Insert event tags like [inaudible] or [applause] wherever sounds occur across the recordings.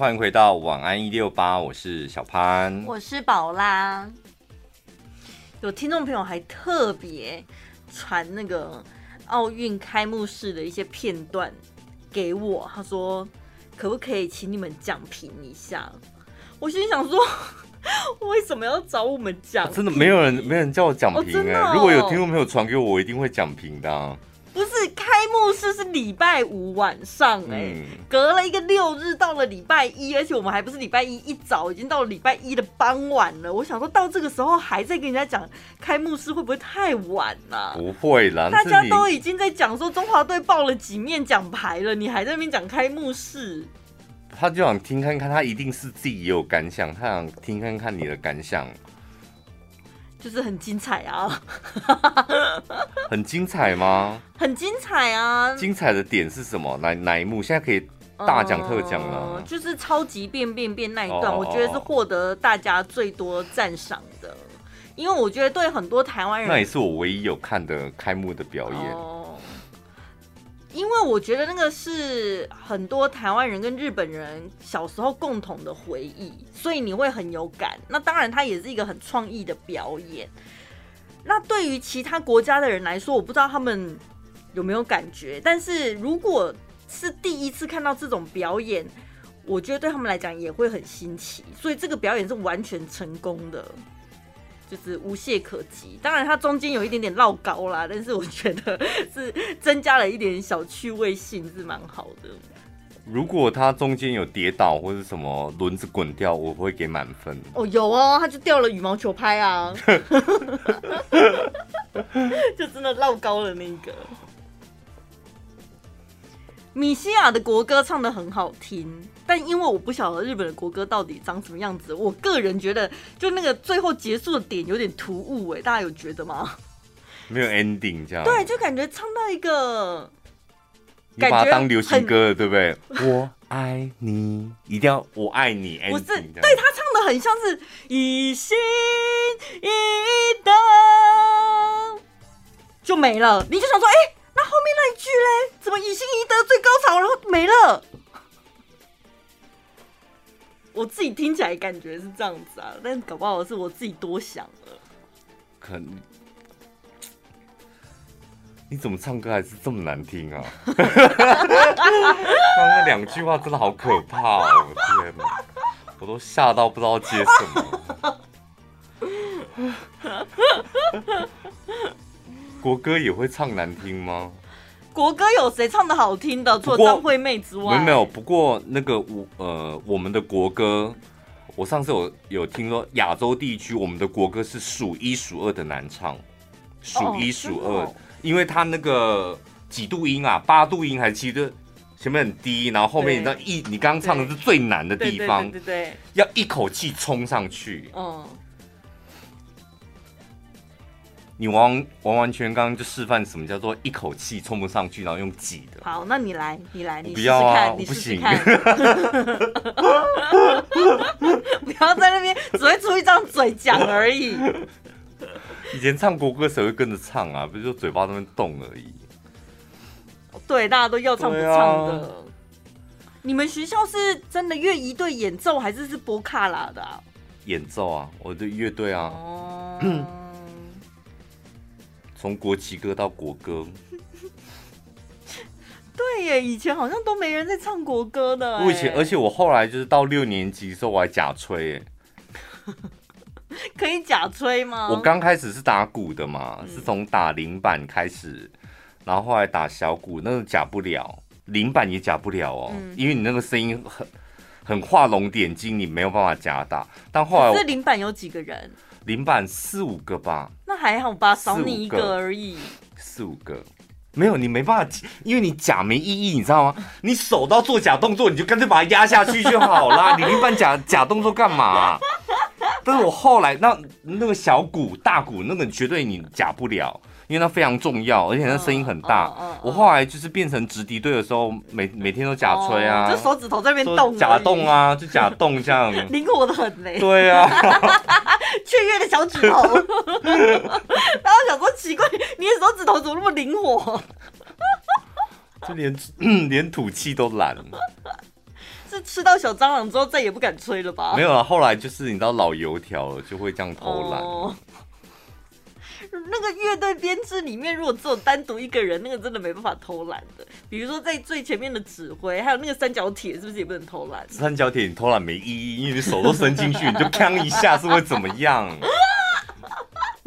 欢迎回到晚安一六八，我是小潘，我是宝拉。有听众朋友还特别传那个奥运开幕式的一些片段给我，他说可不可以请你们讲评一下？我心想说，[laughs] 为什么要找我们讲？啊？真的没有人，没人叫我讲评哎。哦哦、如果有听众朋友传给我，我一定会讲评的、啊。不是开幕式是礼拜五晚上哎、欸，嗯、隔了一个六日到了礼拜一，而且我们还不是礼拜一一早，已经到了礼拜一的傍晚了。我想说到这个时候还在跟人家讲开幕式，会不会太晚了？不会啦，大家都已经在讲说中华队报了几面奖牌了，你还在那边讲开幕式？他就想听看看，他一定是自己也有感想，他想听看看你的感想。就是很精彩啊，[laughs] 很精彩吗？很精彩啊！精彩的点是什么？哪哪一幕？现在可以大讲特讲了。呃，就是超级变变变那一段，我觉得是获得大家最多赞赏的，因为我觉得对很多台湾人，那也是我唯一有看的开幕的表演。哦因为我觉得那个是很多台湾人跟日本人小时候共同的回忆，所以你会很有感。那当然，它也是一个很创意的表演。那对于其他国家的人来说，我不知道他们有没有感觉。但是如果是第一次看到这种表演，我觉得对他们来讲也会很新奇。所以这个表演是完全成功的。就是无懈可击，当然它中间有一点点绕高啦，但是我觉得是增加了一点小趣味性，是蛮好的。如果它中间有跌倒或者什么轮子滚掉，我会给满分。哦，有哦，它就掉了羽毛球拍啊，[laughs] 就真的绕高了那个。米西亚的国歌唱得很好听，但因为我不晓得日本的国歌到底长什么样子，我个人觉得就那个最后结束的点有点突兀哎，大家有觉得吗？没有 ending 这样。对，就感觉唱到一个，你把它当流行歌了，对不对？我爱你，一定要我爱你。不是，对他唱的很像是一心一德，就没了，你就想说，哎、欸。那后面那一句嘞？怎么以心一德最高潮，然后没了？我自己听起来感觉是这样子啊，但搞不好是我自己多想了。可能你怎么唱歌还是这么难听啊？刚刚那两句话真的好可怕哦！我天哪，我都吓到不知道接什么。国歌也会唱难听吗？国歌有谁唱的好听的？除了张惠妹之外，没有。不过那个我呃，我们的国歌，我上次有有听说亚洲地区我们的国歌是数一数二的难唱，数一数二，哦、因为它那个几度音啊，八度音还是七度，前面很低，然后后面你知道一，你刚刚唱的是最难的地方，对对，对，对，对，要一口气冲上去，嗯。你完完完全刚刚就示范什么叫做一口气冲不上去，然后用挤的。好，那你来，你来，你试试看，不要啊，你试试不行。[laughs] 不要在那边只会出一张嘴讲而已。以前唱国歌谁会跟着唱啊？不是就嘴巴那边动而已。对，大家都要唱不唱的。啊、你们学校是真的乐仪队演奏，还是是波卡拉的、啊？演奏啊，我的乐队啊。哦。[clears throat] 从国旗歌到国歌，[laughs] 对耶，以前好像都没人在唱国歌的。我以前，而且我后来就是到六年级的时候，我还假吹耶。[laughs] 可以假吹吗？我刚开始是打鼓的嘛，嗯、是从打铃板开始，然后后来打小鼓，那个假不了，铃板也假不了哦，嗯、因为你那个声音很很画龙点睛，你没有办法假打。但后来，这铃板有几个人？铃板四五个吧。那还好吧，少你一个而已。四五个，没有你没办法，因为你假没意义，你知道吗？[laughs] 你手到做假动作，你就干脆把它压下去就好啦。你一般假假动作干嘛啊？[laughs] 但是我后来那那个小鼓、大鼓，那个绝对你假不了。因为它非常重要，而且那声音很大。Uh, uh, uh, uh. 我后来就是变成直笛队的时候，每每天都假吹啊，uh, 就手指头在那边动，假动啊，就假动这样，灵活的很嘞。对啊，[laughs] 雀跃的小指头。[laughs] 然后想说奇怪，你的手指头怎么那么灵活？就连 [clears throat] 连吐气都懒。吃到小蟑螂之后再也不敢吹了吧？没有了，后来就是你知道老油条了，就会这样偷懒。哦那个乐队编制里面，如果只有单独一个人，那个真的没办法偷懒的。比如说在最前面的指挥，还有那个三角铁，是不是也不能偷懒？三角铁你偷懒没意义，因为你手都伸进去，你就 [laughs] 锵一下，是会怎么样？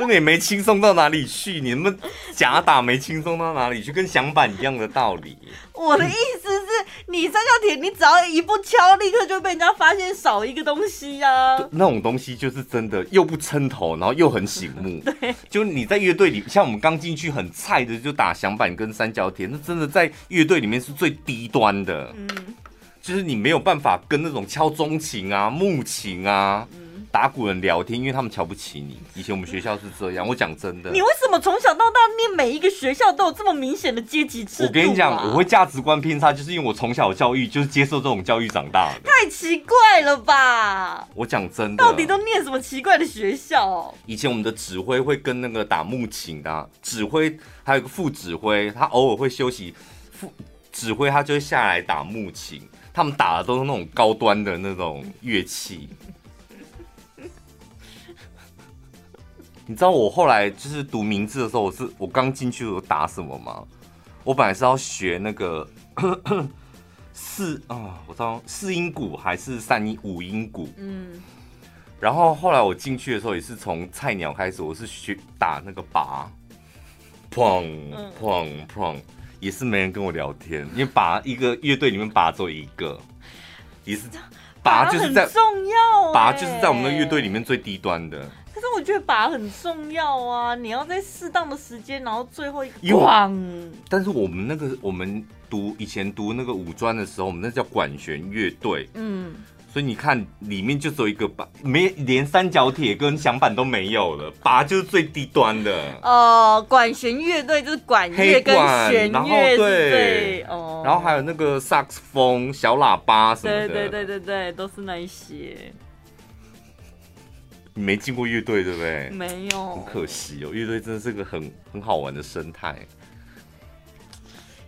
那个也没轻松到哪里去，你们假打没轻松到哪里去，跟响板一样的道理。我的意思是，你三角铁，你只要一不敲，立刻就被人家发现少一个东西呀、啊。那种东西就是真的又不撑头，然后又很醒目。[laughs] 对，就你在乐队里，像我们刚进去很菜的，就打响板跟三角铁，那真的在乐队里面是最低端的。嗯，就是你没有办法跟那种敲钟琴啊、木琴啊。打鼓人聊天，因为他们瞧不起你。以前我们学校是这样，我讲真的。你为什么从小到大念每一个学校都有这么明显的阶级制度啊？我跟你讲，我会价值观偏差，就是因为我从小教育就是接受这种教育长大的。太奇怪了吧！我讲真的，到底都念什么奇怪的学校？以前我们的指挥会跟那个打木琴的啊，指挥，还有一个副指挥，他偶尔会休息，副指挥他就会下来打木琴。他们打的都是那种高端的那种乐器。你知道我后来就是读名字的时候，我是我刚进去的时候打什么吗？我本来是要学那个 [coughs] 四啊，我知道四音鼓还是三音五音鼓。嗯。然后后来我进去的时候也是从菜鸟开始，我是学打那个拔，砰砰砰，也是没人跟我聊天，因为拔一个乐队里面拔只有一个，也是拔就是在重要，鈸就是在我们的乐队里面最低端的。我觉得拔很重要啊！你要在适当的时间，然后最后一个咣。但是我们那个我们读以前读那个五专的时候，我们那叫管弦乐队。嗯。所以你看里面就只有一个拔，没连三角铁跟响板都没有了，鈸就是最低端的。哦、呃，管弦乐队就是管乐跟弦乐，然后对，哦。然后还有那个萨克斯风、小喇叭什么的。对对对对对，都是那一些。你没进过乐队，对不对？没有，很可惜哦。乐队真的是个很很好玩的生态。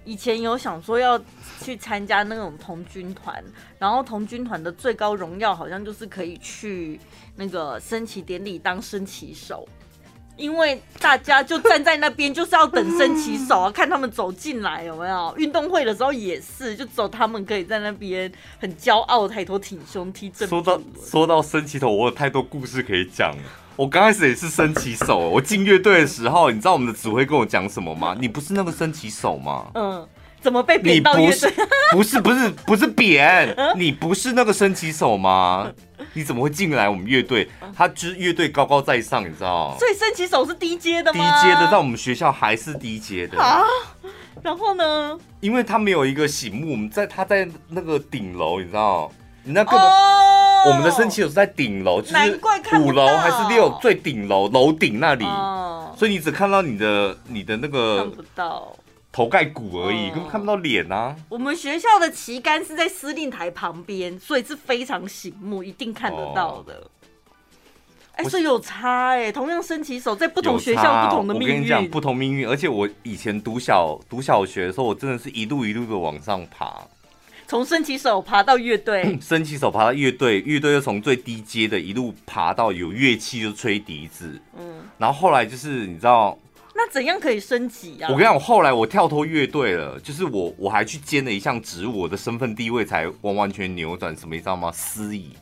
以前有想说要去参加那种童军团，然后童军团的最高荣耀好像就是可以去那个升旗典礼当升旗手。因为大家就站在那边，就是要等升旗手啊，看他们走进来有没有？运动会的时候也是，就走他们可以在那边很骄傲抬头挺胸踢正。说到说到升旗手，我有太多故事可以讲。我刚开始也是升旗手，我进乐队的时候，你知道我们的指挥跟我讲什么吗？你不是那个升旗手吗？嗯。怎么被贬到乐队？[laughs] 不是不是不是贬，你不是那个升旗手吗？你怎么会进来我们乐队？他就是乐队高高在上，你知道？所以升旗手是低阶的吗？低阶的，在我们学校还是低阶的啊。然后呢？因为他没有一个醒目，我们在他在那个顶楼，你知道？你那个我们的升旗手是在顶楼，就是五楼还是六最顶楼楼顶那里，所以你只看到你的你的那个看不到。头盖骨而已，根本看不到脸啊！我们学校的旗杆是在司令台旁边，所以是非常醒目，一定看得到的。哎，所以有差哎，同样升旗手在不同学校不同的命运。我跟你讲，不同命运。而且我以前读小读小学的时候，我真的是一路一路的往上爬，从升旗手爬到乐队，[clears throat] 升旗手爬到乐队，乐队又从最低阶的一路爬到有乐器就吹笛子。嗯，然后后来就是你知道。那怎样可以升级啊？我跟你讲，我后来我跳脱乐队了，就是我我还去兼了一项职务，我的身份地位才完完全扭转。什么你知道吗？司仪，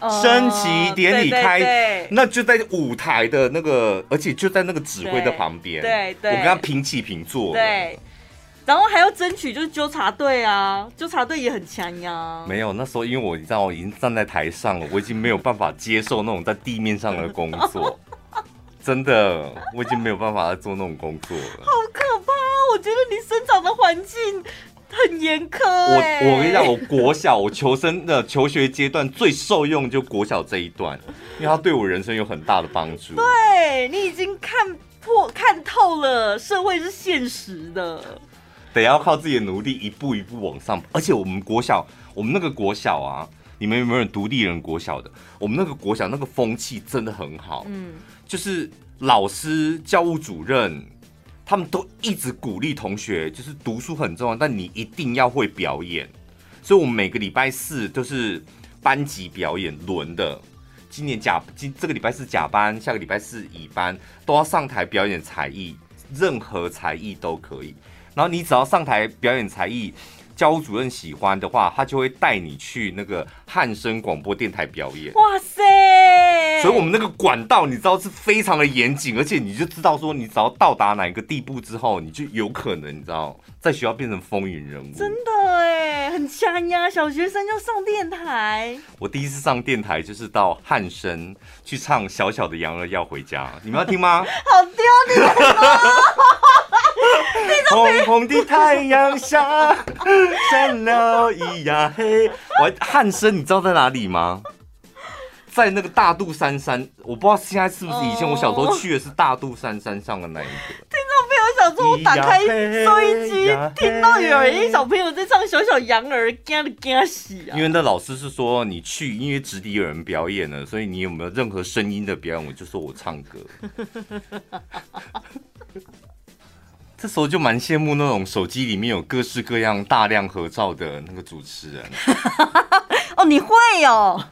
哦、升旗典礼开，对对对，那就在舞台的那个，而且就在那个指挥的旁边。对对，我跟他平起平坐。对，然后还要争取就是纠察队啊，纠察队也很强呀。没有，那时候因为我你知道，我已经站在台上了，我已经没有办法接受那种在地面上的工作。真的，我已经没有办法再做那种工作了。好可怕！我觉得你生长的环境很严苛。我我跟你讲，我国小我求生的求学阶段最受用就国小这一段，因为它对我人生有很大的帮助。对，你已经看破看透了，社会是现实的，得要靠自己的努力一步一步往上。而且我们国小，我们那个国小啊，你们有没有人独立人国小的？我们那个国小那个风气真的很好。嗯。就是老师、教务主任，他们都一直鼓励同学，就是读书很重要，但你一定要会表演。所以我们每个礼拜四都是班级表演轮的。今年甲今这个礼拜是甲班，下个礼拜是乙班，都要上台表演才艺，任何才艺都可以。然后你只要上台表演才艺。教务主任喜欢的话，他就会带你去那个汉声广播电台表演。哇塞！所以我们那个管道，你知道是非常的严谨，而且你就知道说，你只要到达哪一个地步之后，你就有可能，你知道，在学校变成风云人物。真的哎，很强呀！小学生就上电台。我第一次上电台就是到汉声去唱《小小的羊儿要回家》，你们要听吗？[laughs] 好丢脸哦！红红的太阳下，闪了一呀嘿。我汉声，你知道在哪里吗？在那个大肚山山，我不知道现在是不是以前我小时候去的是大肚山山上的那一个。听众朋友想说，我打开收音机，听到有人小朋友在唱《小小羊儿》，惊的惊死啊！因为那老师是说你去，因为直笛有人表演了，所以你有没有任何声音的表演，我就说我唱歌。这时候就蛮羡慕那种手机里面有各式各样大量合照的那个主持人。[laughs] 哦，你会哦，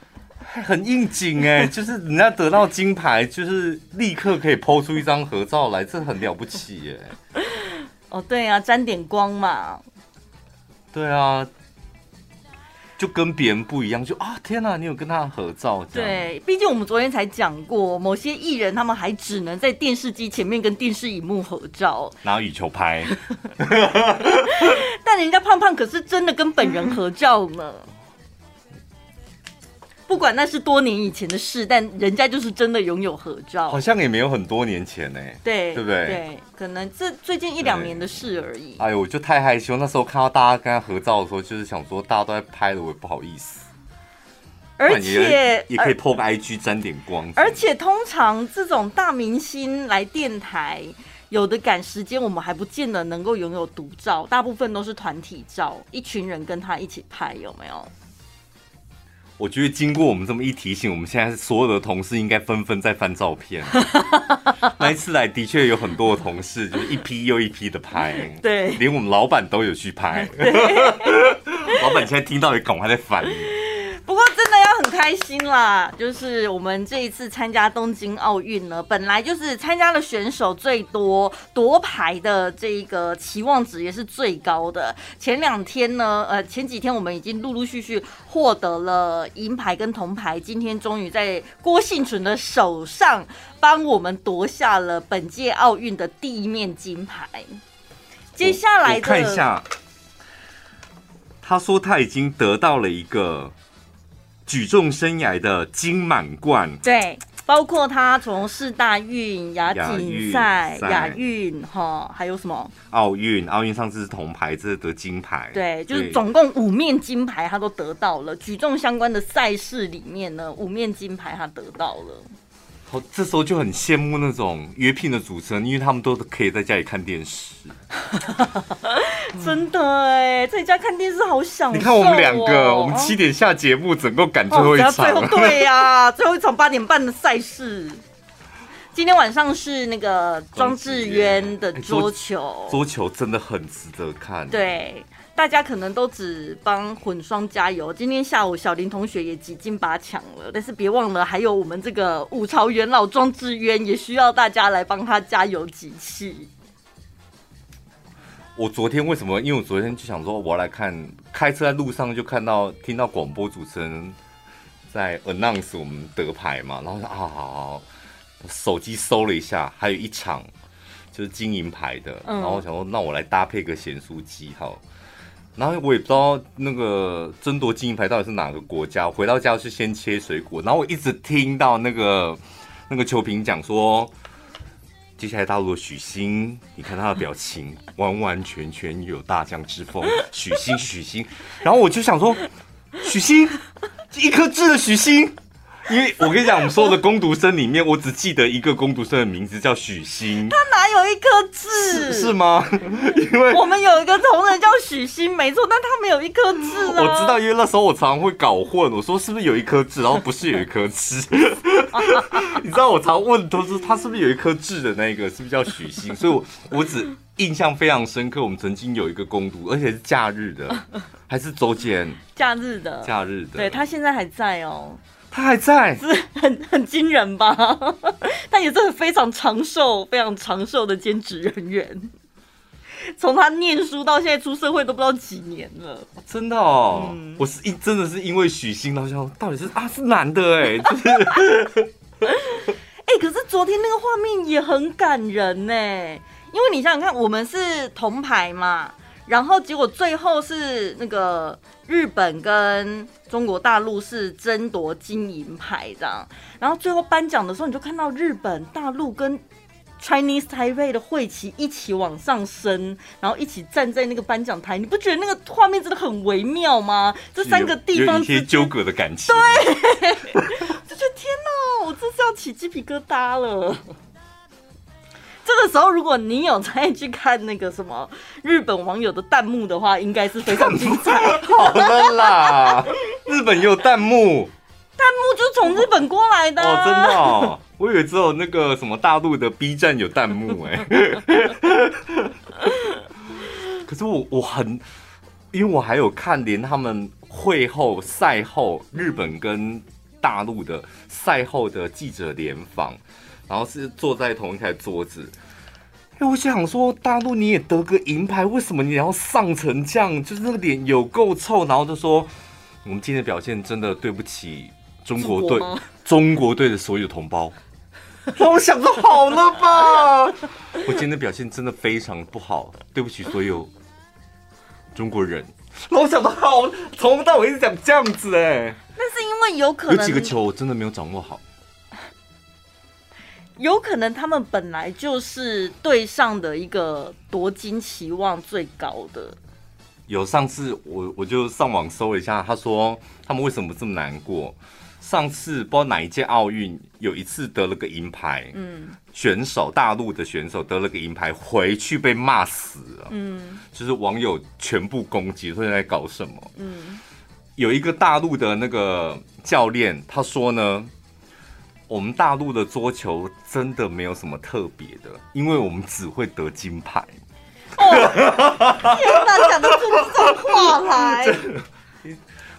很应景哎，[laughs] 就是人家得到金牌，就是立刻可以 po 出一张合照来，这很了不起耶。哦，对啊，沾点光嘛。对啊。就跟别人不一样，就啊天哪，你有跟他合照？对，毕竟我们昨天才讲过，某些艺人他们还只能在电视机前面跟电视荧幕合照，拿羽球拍。[laughs] 但人家胖胖可是真的跟本人合照呢。不管那是多年以前的事，但人家就是真的拥有合照，好像也没有很多年前呢，对，对不对？对，可能这最近一两年的事而已。哎呦，我就太害羞，那时候看到大家跟他合照的时候，就是想说大家都在拍的，我也不好意思。而且也可以 po 个 IG 沾点光。而且通常这种大明星来电台，有的赶时间，我们还不见得能够拥有独照，大部分都是团体照，一群人跟他一起拍，有没有？我觉得经过我们这么一提醒，我们现在所有的同事应该纷纷在翻照片。[laughs] 那一次来的确有很多的同事，就是一批又一批的拍，对，连我们老板都有去拍。[laughs] [laughs] 老板现在听到也赶快在翻。不过真的要很开心啦，就是我们这一次参加东京奥运呢，本来就是参加的选手最多，夺牌的这一个期望值也是最高的。前两天呢，呃，前几天我们已经陆陆续续获得了银牌跟铜牌，今天终于在郭幸存的手上帮我们夺下了本届奥运的第一面金牌。接下来看一下，他说他已经得到了一个。举重生涯的金满贯，对，包括他从四大运、亚锦赛、亚运哈，还有什么奥运？奥运上次是铜牌，这是得金牌。对，就是总共五面金牌，他都得到了。举重相关的赛事里面呢，五面金牌他得到了。这时候就很羡慕那种约聘的主持人，因为他们都可以在家里看电视。[laughs] 真的哎，在家看电视好享受。你看我们两个，我们七点下节目，整个赶最后一场。最后对呀，[laughs] 最后一场八点半的赛事。今天晚上是那个庄智渊的桌球，桌球真的很值得看。对。大家可能都只帮混双加油。今天下午小林同学也几进八强了，但是别忘了还有我们这个五朝元老庄智渊也需要大家来帮他加油集气。我昨天为什么？因为我昨天就想说我要来看，开车在路上就看到听到广播主持人在 announce 我们得牌嘛，然后说啊好好，手机搜了一下，还有一场就是金银牌的，然后我想说那我来搭配个咸酥鸡好。然后我也不知道那个争夺金银牌到底是哪个国家。回到家是先切水果，然后我一直听到那个那个球评讲说，接下来大陆的许昕，你看他的表情，完完全全有大将之风。许昕，许昕，然后我就想说，许昕，一颗痣的许昕。因为我跟你讲，我们所有的工读生里面，我只记得一个工读生的名字叫许昕。他哪有一颗痣？是吗？[laughs] 因为我们有一个同仁叫许昕，没错，但他没有一颗痣啊。我知道，因为那时候我常常会搞混，我说是不是有一颗痣，然后不是有一颗痣。你知道我常问都是他是不是有一颗痣的那个，是不是叫许昕？所以我我只印象非常深刻。我们曾经有一个攻读，而且是假日的，还是周间？[laughs] 假日的，假日的。对，他现在还在哦，他还在，是 [laughs] 很很惊人吧？[laughs] 他也真的非常长寿、非常长寿的兼职人员。[laughs] 从他念书到现在出社会都不知道几年了，真的哦，嗯、我是因真的是因为许昕，然后想到底是啊是男的哎，就是，哎，可是昨天那个画面也很感人呢，因为你想想看，我们是铜牌嘛，然后结果最后是那个日本跟中国大陆是争夺金银牌这样，然后最后颁奖的时候，你就看到日本、大陆跟 Chinese Taipei 的会旗一起往上升，然后一起站在那个颁奖台，你不觉得那个画面真的很微妙吗？这三个地方有，些纠葛的感情。对，[laughs] 就觉得天哪，我这是要起鸡皮疙瘩了。这个时候，如果你有再去看那个什么日本网友的弹幕的话，应该是非常精彩。好了啦，日本也有弹幕。弹幕就是从日本过来的、啊、哦，真的哦，我以为只有那个什么大陆的 B 站有弹幕哎。[laughs] 可是我我很，因为我还有看连他们会后赛后日本跟大陆的赛后的记者联访，然后是坐在同一台桌子。哎，我想说大陆你也得个银牌，为什么你要上成这样？就是那个脸有够臭，然后就说我们今天的表现真的对不起。中国队，[laughs] 中国队的所有同胞，[laughs] 那我想说好了吧？我今天的表现真的非常不好，对不起所有中国人。[laughs] 那我想说好，从头到尾一直讲这样子哎。那是因为有可能有几个球我真的没有掌握好，有可能他们本来就是队上的一个夺金期望最高的。有上次我我就上网搜了一下，他说他们为什么这么难过？上次不知道哪一届奥运有一次得了个银牌，嗯，选手大陆的选手得了个银牌，回去被骂死了，嗯，就是网友全部攻击，说在搞什么，嗯，有一个大陆的那个教练他说呢，我们大陆的桌球真的没有什么特别的，因为我们只会得金牌。哦，天哪，讲得出这种话来。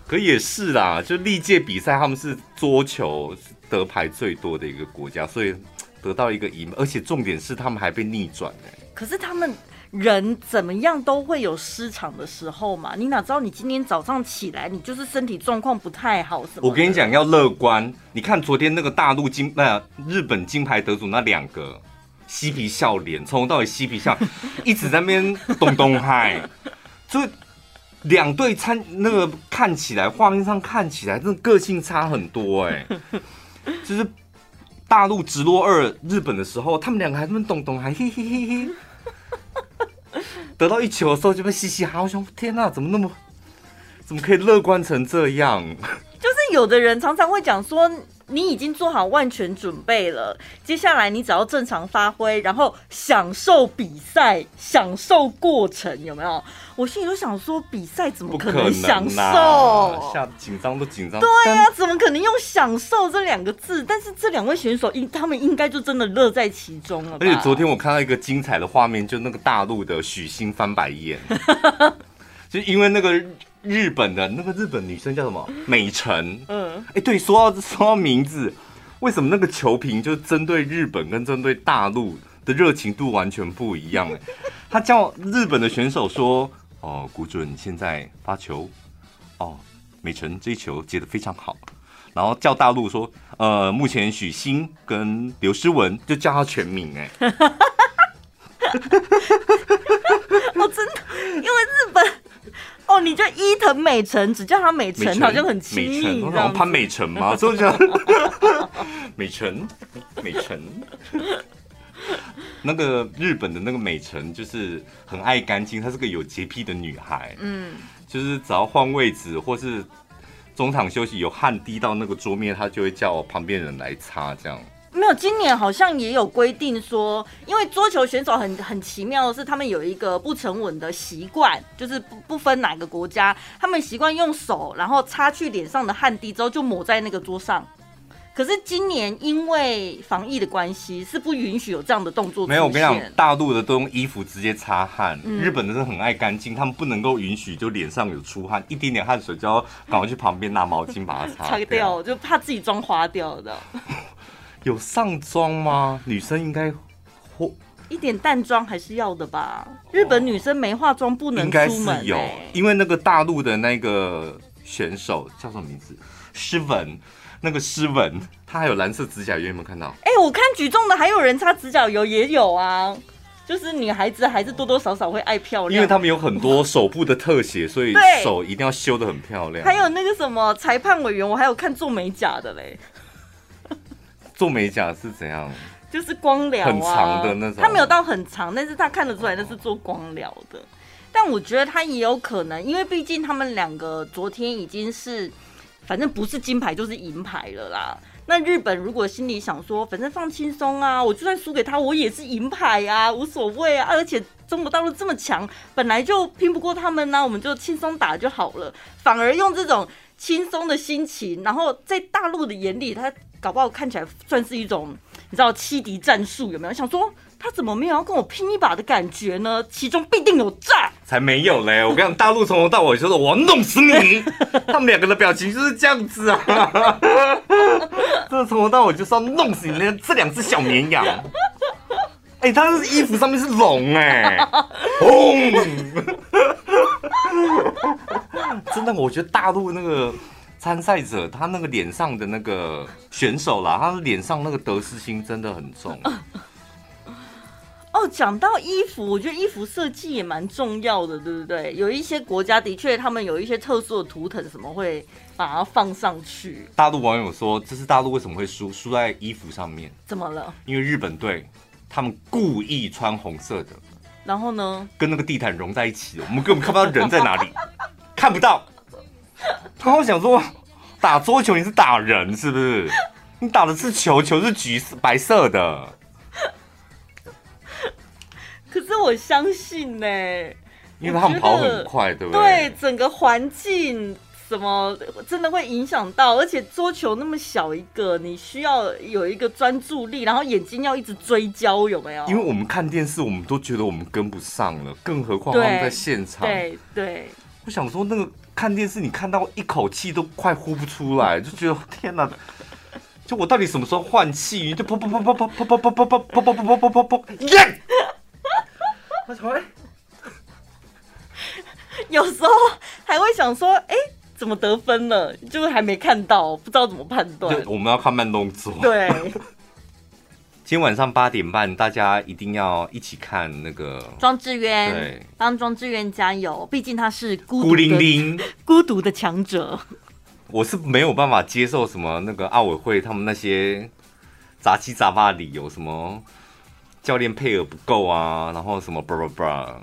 可也是啦，就历届比赛他们是桌球得牌最多的一个国家，所以得到一个银，而且重点是他们还被逆转哎。可是他们人怎么样都会有失常的时候嘛，你哪知道你今天早上起来你就是身体状况不太好什么？我跟你讲要乐观，你看昨天那个大陆金那日本金牌得主那两个嬉皮笑脸，从头到尾嬉皮笑，[laughs] 一直在那边咚咚嗨，就。两队参那个看起来画面上看起来，真的个性差很多哎、欸。就是大陆直落二日本的时候，他们两个还那么咚咚，还嘿嘿嘿嘿。[laughs] 得到一球的时候就被嘻嘻哈，我想天哪，怎么那么，怎么可以乐观成这样？[laughs] 就是有的人常常会讲说。你已经做好万全准备了，接下来你只要正常发挥，然后享受比赛，享受过程，有没有？我心里都想说，比赛怎么可能享受？吓得紧张都紧张。对呀、啊，怎么可能用“享受”这两个字？但是这两位选手应他们应该就真的乐在其中了。而且昨天我看到一个精彩的画面，就那个大陆的许昕翻白眼，[laughs] 就因为那个。日本的那个日本女生叫什么？美辰。嗯，哎、欸，对，说到说到名字，为什么那个球评就针对日本跟针对大陆的热情度完全不一样？哎，[laughs] 他叫日本的选手说：“哦，谷准现在发球，哦，美辰这一球接的非常好。”然后叫大陆说：“呃，目前许昕跟刘诗雯就叫他全名。”哎，[laughs] 哦，真的，因为日本。哦，你就伊藤美诚，只叫他美诚，好像很亲密。然后潘美辰吗？所以叫美诚，美诚。那个日本的那个美诚就是很爱干净，她是个有洁癖的女孩。嗯，就是只要换位置或是中场休息有汗滴到那个桌面，她就会叫旁边人来擦，这样。没有，今年好像也有规定说，因为桌球选手很很奇妙的是，他们有一个不成文的习惯，就是不不分哪个国家，他们习惯用手，然后擦去脸上的汗滴之后就抹在那个桌上，可是今年因为防疫的关系，是不允许有这样的动作。没有，我跟你讲，大陆的都用衣服直接擦汗，嗯、日本的是很爱干净，他们不能够允许就脸上有出汗，一点点汗水就要赶快去旁边拿毛巾把它擦掉，[laughs] 掉，就怕自己妆花掉的。[laughs] [laughs] 有上妆吗？女生应该或一点淡妆还是要的吧？日本女生没化妆不能出门、欸。应该是有，因为那个大陆的那个选手叫什么名字？诗文。那个诗文，她还有蓝色指甲油，有没有看到？哎、欸，我看举重的还有人擦指甲油，也有啊。就是女孩子还是多多少少会爱漂亮，因为他们有很多手部的特写，所以手一定要修得很漂亮。还有那个什么裁判委员，我还有看做美甲的嘞。做美甲是怎样？就是光疗、啊，很长的那种。他没有到很长，但是他看得出来那是做光疗的。但我觉得他也有可能，因为毕竟他们两个昨天已经是。反正不是金牌就是银牌了啦。那日本如果心里想说，反正放轻松啊，我就算输给他，我也是银牌啊，无所谓啊。而且中国大陆这么强，本来就拼不过他们呢、啊，我们就轻松打就好了。反而用这种轻松的心情，然后在大陆的眼里，他搞不好看起来算是一种，你知道欺敌战术有没有？想说。他怎么没有要跟我拼一把的感觉呢？其中必定有诈！才没有嘞！我跟你讲，大陆从头到尾就是我要弄死你，[laughs] 他们两个的表情就是这样子啊！真的从头到尾就是要弄死你那这两只小绵羊。哎、欸，他的衣服上面是龙哎、欸，轰！[laughs] 真的，我觉得大陆那个参赛者，他那个脸上的那个选手啦，他的脸上那个得失心真的很重。哦，讲到衣服，我觉得衣服设计也蛮重要的，对不对？有一些国家的确，他们有一些特殊的图腾，什么会把它放上去。大陆网友说，这是大陆为什么会输？输在衣服上面。怎么了？因为日本队他们故意穿红色的，然后呢，跟那个地毯融在一起，我们根本看不到人在哪里，[laughs] 看不到。[laughs] 他会想说，打桌球你是打人是不是？你打的是球，球是橘色白色的。可是我相信呢、欸，因为他们跑很快，对不对？对，整个环境什么真的会影响到，而且桌球那么小一个，你需要有一个专注力，然后眼睛要一直追焦，有没有？因为我们看电视，我们都觉得我们跟不上了，更何况他们在现场。对对，对我想说，那个看电视，你看到一口气都快呼不出来，[laughs] 就觉得天哪！就我到底什么时候换气？就噗噗噗噗噗噗噗噗噗噗噗噗噗噗噗耶！有时候还会想说，哎、怎么得分了？就是还没看到，不知道怎么判断。我们要看慢动作。对。今天晚上八点半，大家一定要一起看那个庄智渊，对，帮庄智渊加油，毕竟他是孤孤零零、[laughs] 孤独的强者。我是没有办法接受什么那个奥委会他们那些杂七杂八的理由，什么。教练配额不够啊，然后什么吧吧吧，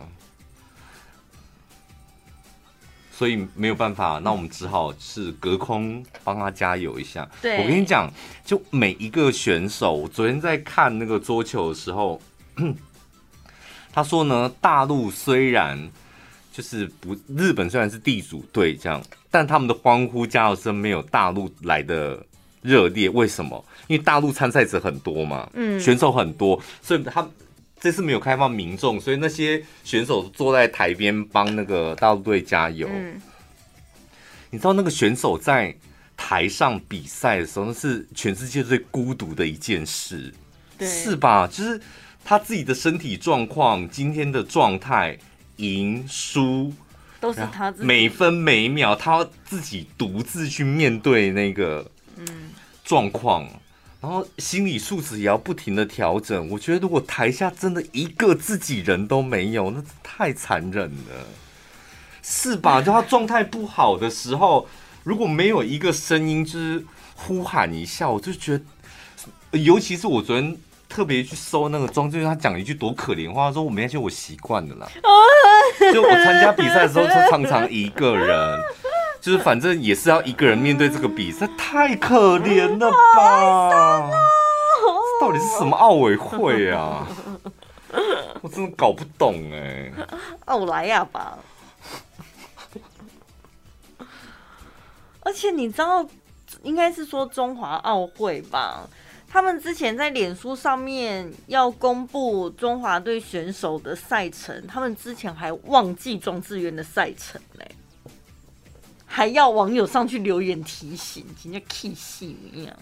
所以没有办法，那我们只好是隔空帮他加油一下。对，我跟你讲，就每一个选手，我昨天在看那个桌球的时候，[clears throat] 他说呢，大陆虽然就是不，日本虽然是地主队这样，但他们的欢呼加油声没有大陆来的热烈。为什么？因为大陆参赛者很多嘛，嗯，选手很多，所以他这次没有开放民众，所以那些选手坐在台边帮那个大陆队加油。嗯，你知道那个选手在台上比赛的时候，那是全世界最孤独的一件事，是吧？就是他自己的身体状况、今天的状态、赢输都是他自己，每分每秒他自己独自去面对那个嗯状况。然后心理素质也要不停的调整。我觉得如果台下真的一个自己人都没有，那太残忍了，是吧？就他状态不好的时候，如果没有一个声音就是呼喊一下，我就觉得，尤其是我昨天特别去搜那个庄，就是他讲一句多可怜话，说我没关系，我习惯了啦。就我参加比赛的时候，就常常一个人。就是反正也是要一个人面对这个比赛，太可怜了吧？到底是什么奥委会啊？我真的搞不懂哎。奥莱亚吧。而且你知道，应该是说中华奥会吧。他们之前在脸书上面要公布中华队选手的赛程，他们之前还忘记庄智渊的赛程嘞，还要网友上去留言提醒，人家气死一样。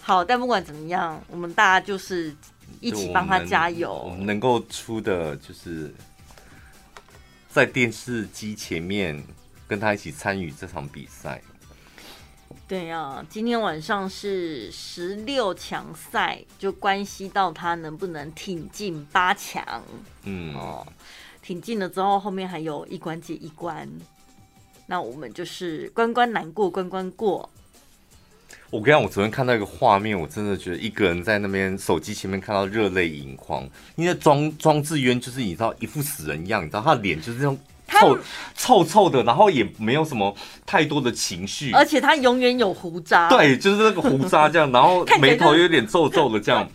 好，但不管怎么样，我们大家就是一起帮他加油。我们能够出的就是在电视机前面跟他一起参与这场比赛。对啊，今天晚上是十六强赛，就关系到他能不能挺进八强。嗯，哦，挺进了之后，后面还有一关接一关，那我们就是关关难过关关过。我跟你讲，我昨天看到一个画面，我真的觉得一个人在那边手机前面看到热泪盈眶，因为庄庄智渊就是你知道一副死人一样，你知道他的脸就是这种。臭臭臭的，然后也没有什么太多的情绪，而且他永远有胡渣。对，就是那个胡渣这样，然后 [laughs] 眉头有点皱皱的这样。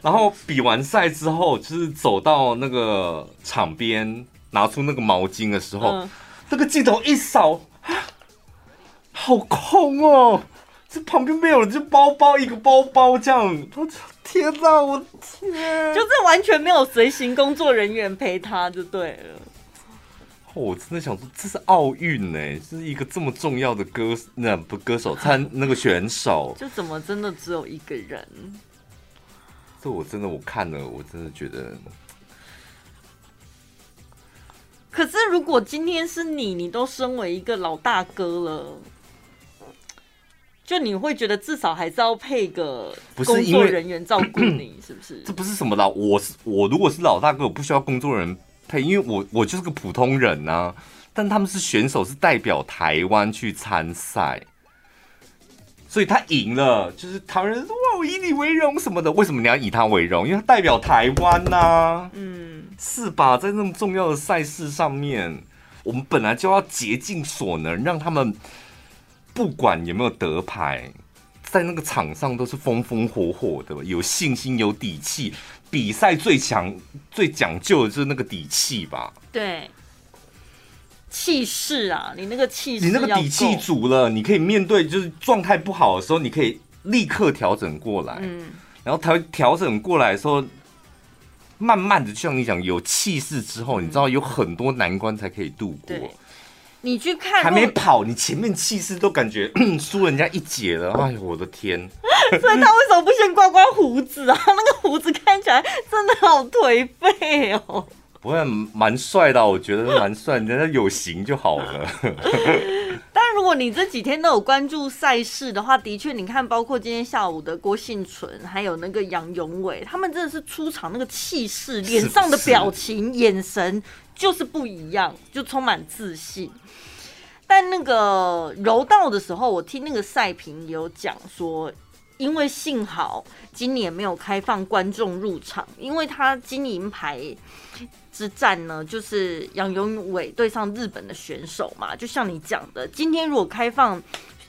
然后比完赛之后，就是走到那个场边，拿出那个毛巾的时候，嗯、那个镜头一扫，好空哦！这旁边没有人，就包包一个包包这样。我天哪，我天！就是完全没有随行工作人员陪他，就对了。我真的想说，这是奥运呢，这是一个这么重要的歌，那不歌手参那个选手，就怎么真的只有一个人？这我真的我看了，我真的觉得。可是如果今天是你，你都身为一个老大哥了，就你会觉得至少还是要配个工作人员照顾你，[clears throat] 是不是？这不是什么老，我是我如果是老大哥，我不需要工作人员配。因为我我就是个普通人呐、啊，但他们是选手，是代表台湾去参赛，所以他赢了，就是台湾人说哇，我以你为荣什么的。为什么你要以他为荣？因为他代表台湾呐、啊，嗯，是吧？在那么重要的赛事上面，我们本来就要竭尽所能，让他们不管有没有得牌，在那个场上都是风风火火的，有信心、有底气。比赛最强、最讲究的就是那个底气吧？对，气势啊！你那个气势，你那个底气足了，你可以面对就是状态不好的时候，你可以立刻调整过来。嗯，然后调调整过来的时候，慢慢的，就像你讲，有气势之后，你知道有很多难关才可以度过。你去看，还没跑，你前面气势都感觉 [coughs] 输人家一截了。哎呦，我的天！[laughs] 所以他为什么不先刮刮胡子啊？[laughs] 那个胡子看起来真的好颓废哦。不会，蛮帅的，我觉得蛮帅，人家有型就好了。[laughs] 但如果你这几天都有关注赛事的话，的确，你看，包括今天下午的郭婞淳，还有那个杨永伟，他们真的是出场那个气势，脸上的表情、眼神就是不一样，就充满自信。但那个柔道的时候，我听那个赛评有讲说，因为幸好今年没有开放观众入场，因为他金银牌之战呢，就是杨永伟对上日本的选手嘛，就像你讲的，今天如果开放。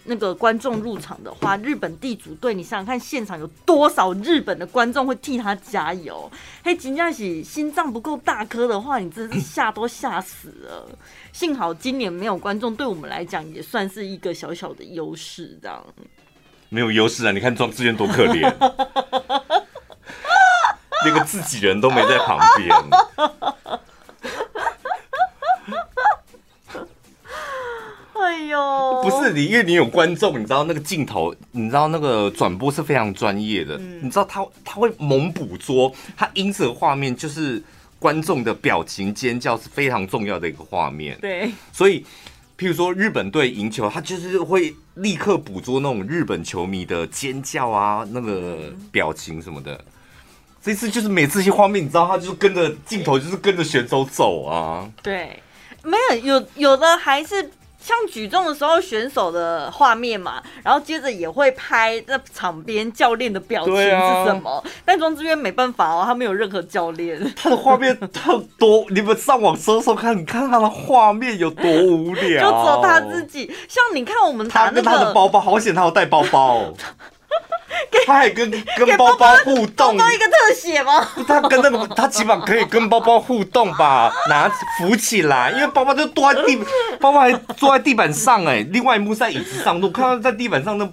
那个观众入场的话，日本地主队，你想想看，现场有多少日本的观众会替他加油？嘿，真的是心脏不够大颗的话，你真是吓都吓死了。幸好今年没有观众，对我们来讲也算是一个小小的优势，这样。没有优势啊！你看庄志远多可怜，[laughs] 连个自己人都没在旁边。哎呦，不是你，因为你有观众，你知道那个镜头，你知道那个转播是非常专业的，嗯、你知道他他会猛捕捉，他因此画面就是观众的表情尖叫是非常重要的一个画面。对，所以譬如说日本队赢球，他就是会立刻捕捉那种日本球迷的尖叫啊，那个表情什么的。这次就是每次一些画面，你知道他就是跟着镜头，就是跟着选手走啊。对，没有有有的还是。像举重的时候，选手的画面嘛，然后接着也会拍那场边教练的表情是什么。啊、但庄志渊没办法哦，他没有任何教练，他的画面特多。你们上网搜搜看，你看他的画面有多无聊，[laughs] 就只有他自己。像你看我们打那个，他跟他的包包，好险他有带包包。[laughs] [laughs] 他还跟跟包包互动，包一个特写吗？他跟那个他起码可以跟包包互动吧，拿扶起来，因为包包就坐在地，包包还坐在地板上哎，另外一幕在椅子上，我看到在地板上那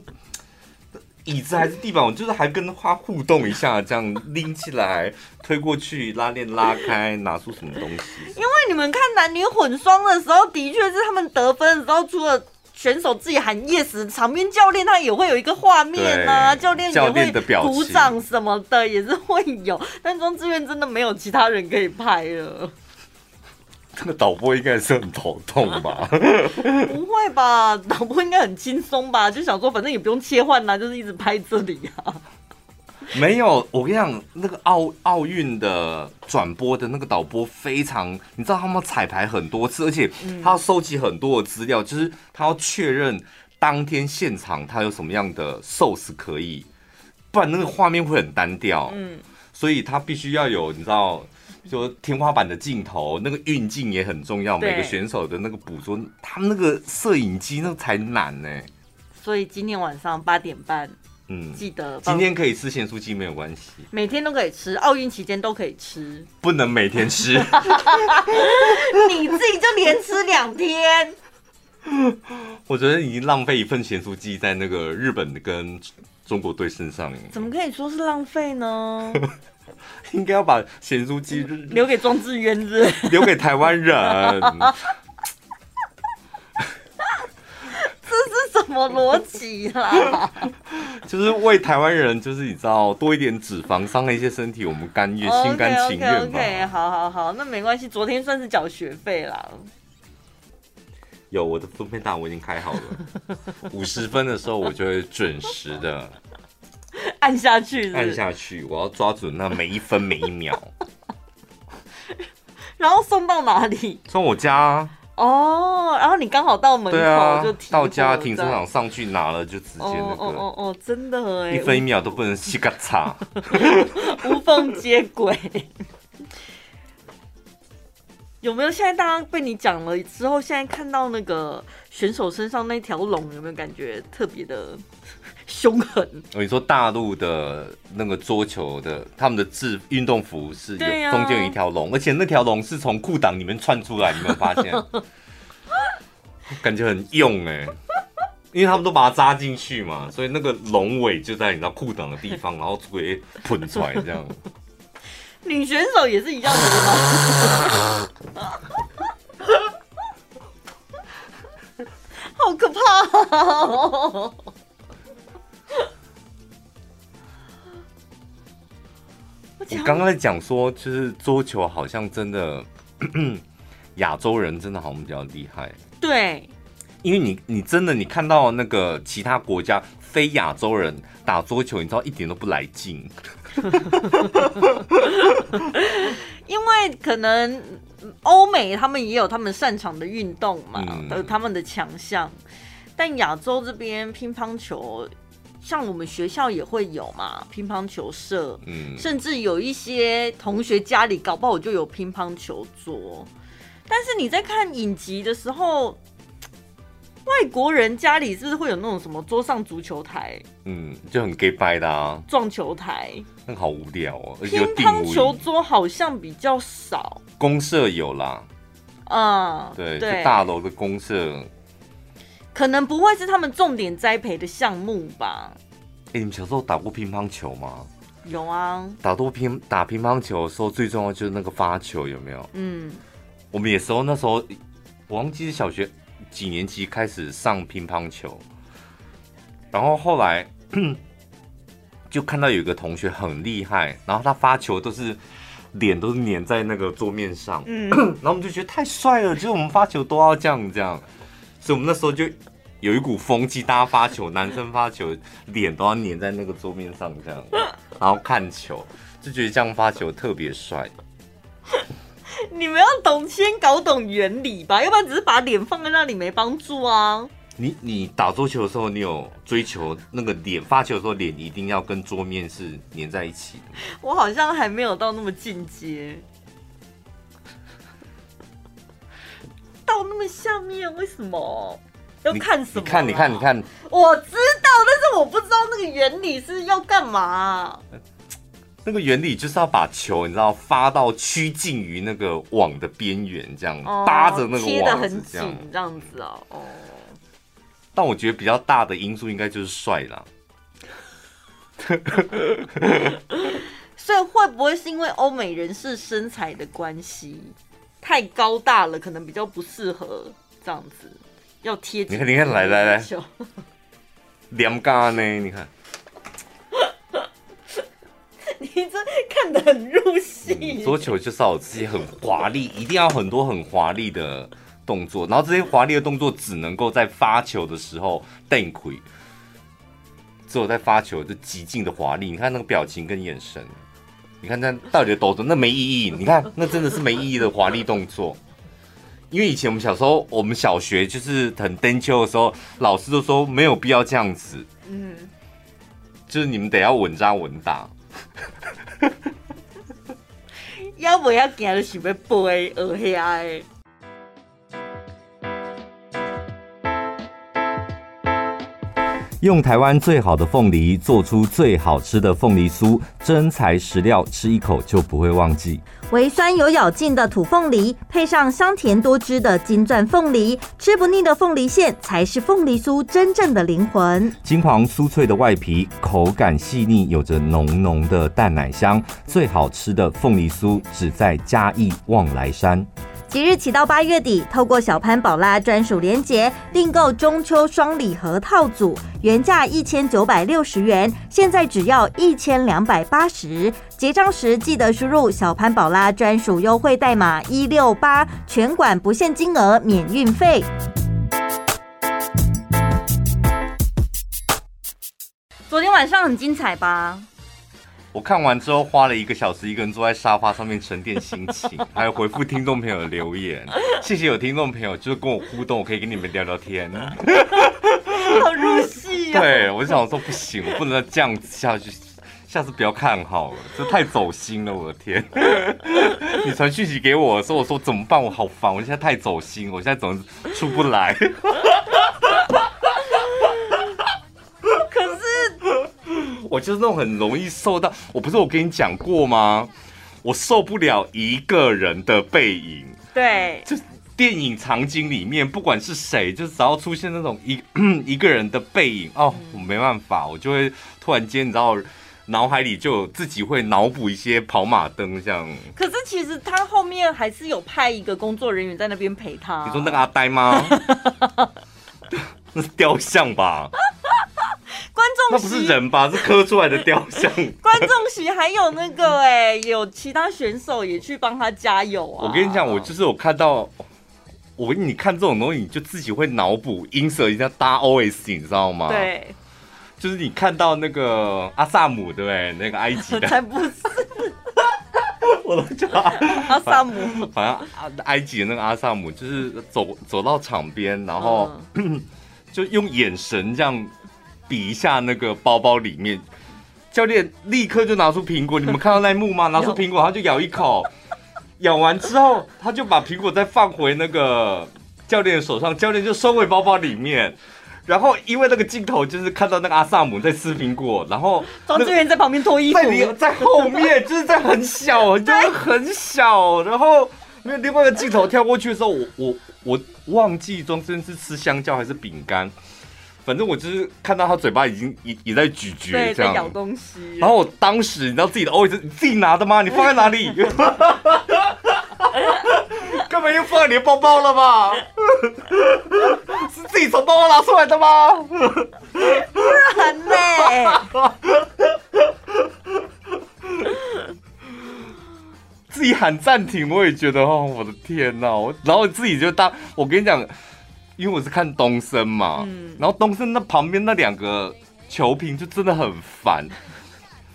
椅子还是地板，我就是还跟他互动一下，这样拎起来推过去，拉链拉开，拿出什么东西？因为你们看男女混双的时候，的确是他们得分的时候，除了。选手自己喊 yes，场边教练他也会有一个画面啊，教练也会鼓掌什么的，也是会有。但庄志愿真的没有其他人可以拍了。那个导播应该是很头痛吧？[laughs] 不会吧，导播应该很轻松吧？就想说，反正也不用切换啦，就是一直拍这里啊。[laughs] 没有，我跟你讲，那个奥奥运的转播的那个导播非常，你知道他们彩排很多次，而且他要收集很多的资料，就是他要确认当天现场他有什么样的 source 可以，不然那个画面会很单调。嗯，所以他必须要有，你知道，就天花板的镜头，那个运镜也很重要。每个选手的那个捕捉，他们那个摄影机那才难呢。所以今天晚上八点半。嗯，记得今天可以吃咸酥鸡没有关系，每天都可以吃，奥运期间都可以吃，不能每天吃。[laughs] 你自己就连吃两天。[laughs] 我觉得已经浪费一份咸酥鸡在那个日本跟中国队身上。怎么可以说是浪费呢？[laughs] 应该要把咸酥鸡留给庄智渊，留给台湾人。什么逻辑啦？[laughs] 就是为台湾人，就是你知道多一点脂肪，伤了一些身体，我们甘愿心甘情愿 OK，, okay, okay 好好好，那没关系，昨天算是缴学费啦。有我的分配单，我已经开好了。[laughs] 五十分的时候，我就会准时的按下去是是，按下去，我要抓准那每一分每一秒。[laughs] 然后送到哪里？送我家。哦，然后你刚好到门口就、停、到家停车场上去拿了，就直接那个。哦哦哦，真的哎，一分一秒都不能细个擦，[laughs] 无缝接轨。[laughs] 有没有现在大家被你讲了之后，现在看到那个选手身上那条龙，有没有感觉特别的凶狠？你说大陆的那个桌球的，他们的制运动服是有中间有一条龙，而且那条龙是从裤裆里面窜出来，你有没有发现？[laughs] 感觉很用哎，因为他们都把它扎进去嘛，所以那个龙尾就在你知道裤裆的地方，然后直接喷出来这样。女选手也是一样的吗？[laughs] 好可怕哦！我刚刚在讲说，就是桌球好像真的 [coughs] 亚洲人真的好像比较厉害。对，因为你你真的你看到那个其他国家非亚洲人打桌球，你知道一点都不来劲。[laughs] 因为可能欧美他们也有他们擅长的运动嘛，有、嗯、他们的强项。但亚洲这边乒乓球，像我们学校也会有嘛，乒乓球社，嗯，甚至有一些同学家里搞不好就有乒乓球桌。但是你在看影集的时候，外国人家里是不是会有那种什么桌上足球台？嗯，就很 gay 掰的啊，撞球台，那好无聊哦。乒乓球桌好像比较少，公社有啦，啊、嗯，对，对就大楼的公社，可能不会是他们重点栽培的项目吧？哎、欸，你们小时候打过乒乓球吗？有啊，打多乒打乒乓球的时候，最重要就是那个发球有没有？嗯。我们也时候那时候，我忘记是小学几年级开始上乒乓球，然后后来 [clears throat] 就看到有一个同学很厉害，然后他发球都是脸都是粘在那个桌面上，嗯，[clears throat] 然后我们就觉得太帅了，就是我们发球都要这样这样，所以我们那时候就有一股风气，大家发球，男生发球脸都要粘在那个桌面上这样，然后看球就觉得这样发球特别帅。你们要懂，先搞懂原理吧，要不然只是把脸放在那里没帮助啊。你你打桌球的时候，你有追求那个脸发球的时候脸一定要跟桌面是粘在一起的。我好像还没有到那么进阶，么下面为什么？要看什么？你看，你看，你看，我知道，但是我不知道那个原理是要干嘛啊？那个原理就是要把球，你知道，发到趋近于那个网的边缘，这样、哦、搭着那个网，贴得很紧，这样子哦。哦。但我觉得比较大的因素应该就是帅啦。[laughs] 所以会不会是因为欧美人士身材的关系，太高大了，可能比较不适合这样子要贴？你看，你看，来来来，两嘎呢？你看。[laughs] 你这看得很入戏。桌球就是要有这些很华丽，一定要很多很华丽的动作，然后这些华丽的动作只能够在发球的时候瞪亏，只有在发球就极尽的华丽。你看那个表情跟眼神，你看那到底有多多，那没意义。你看那真的是没意义的华丽动作。因为以前我们小时候，我们小学就是很登秋的时候，老师都说没有必要这样子。嗯，就是你们得要稳扎稳打。[laughs] 要不要行就想要背下的。用台湾最好的凤梨做出最好吃的凤梨酥，真材实料，吃一口就不会忘记。微酸有咬劲的土凤梨，配上香甜多汁的金钻凤梨，吃不腻的凤梨馅才是凤梨酥真正的灵魂。金黄酥脆的外皮，口感细腻，有着浓浓的淡奶香。最好吃的凤梨酥只在嘉义望来山。即日起到八月底，透过小潘宝拉专属连结订购中秋双礼盒套组，原价一千九百六十元，现在只要一千两百八十。结账时记得输入小潘宝拉专属优惠代码一六八，全馆不限金额，免运费。昨天晚上很精彩吧？我看完之后花了一个小时，一个人坐在沙发上面沉淀心情，还有回复听众朋友的留言。谢谢有听众朋友就是跟我互动，我可以跟你们聊聊天。好入戏啊！对，我就想说不行，我不能再这样子下去，下次不要看好了，这太走心了，我的天！[laughs] 你传讯息给我的时候，我说怎么办？我好烦，我现在太走心，我现在总是出不来。我就是那种很容易受到，我不是我跟你讲过吗？我受不了一个人的背影。对，就电影场景里面，不管是谁，就只要出现那种一 [clears throat] 一个人的背影，哦，我没办法，我就会突然间，你知道，脑海里就自己会脑补一些跑马灯这样。可是其实他后面还是有派一个工作人员在那边陪他。你说那个阿呆吗？[laughs] [laughs] 那是雕像吧？观众那不是人吧？是刻出来的雕像。[laughs] 观众席还有那个哎、欸，有其他选手也去帮他加油啊！我跟你讲，我就是我看到，我跟你看这种东西，你就自己会脑补音色，一下搭 OS，你知道吗？对，就是你看到那个阿萨姆，对不对？那个埃及的，[laughs] 才不是，[laughs] 我都叫阿阿萨姆，好像阿埃及的那个阿萨姆，就是走走到场边，然后、嗯、[clears throat] 就用眼神这样。比一下那个包包里面，教练立刻就拿出苹果。你们看到那一幕吗？[laughs] 拿出苹果，他就咬一口，[laughs] 咬完之后，他就把苹果再放回那个教练的手上，教练就收回包包里面。然后因为那个镜头就是看到那个阿萨姆在吃苹果，然后庄志远在旁边脱衣服，在在后面就是在很小，[laughs] 就是很小。然后没有另外一个镜头跳过去的时候，我我我忘记庄志远是吃香蕉还是饼干。反正我就是看到他嘴巴已经也也在咀嚼，这咬东西。然后我当时你知道自己的 OS，你自己拿的吗？你放在哪里？[laughs] 根本又放在你的包包了吧？[laughs] 是自己从包包拿出来的吗？不然呢？[laughs] 自己喊暂停，我也觉得哦，我的天哪！我然后自己就当我跟你讲。因为我是看东森嘛，嗯、然后东森那旁边那两个球评就真的很烦，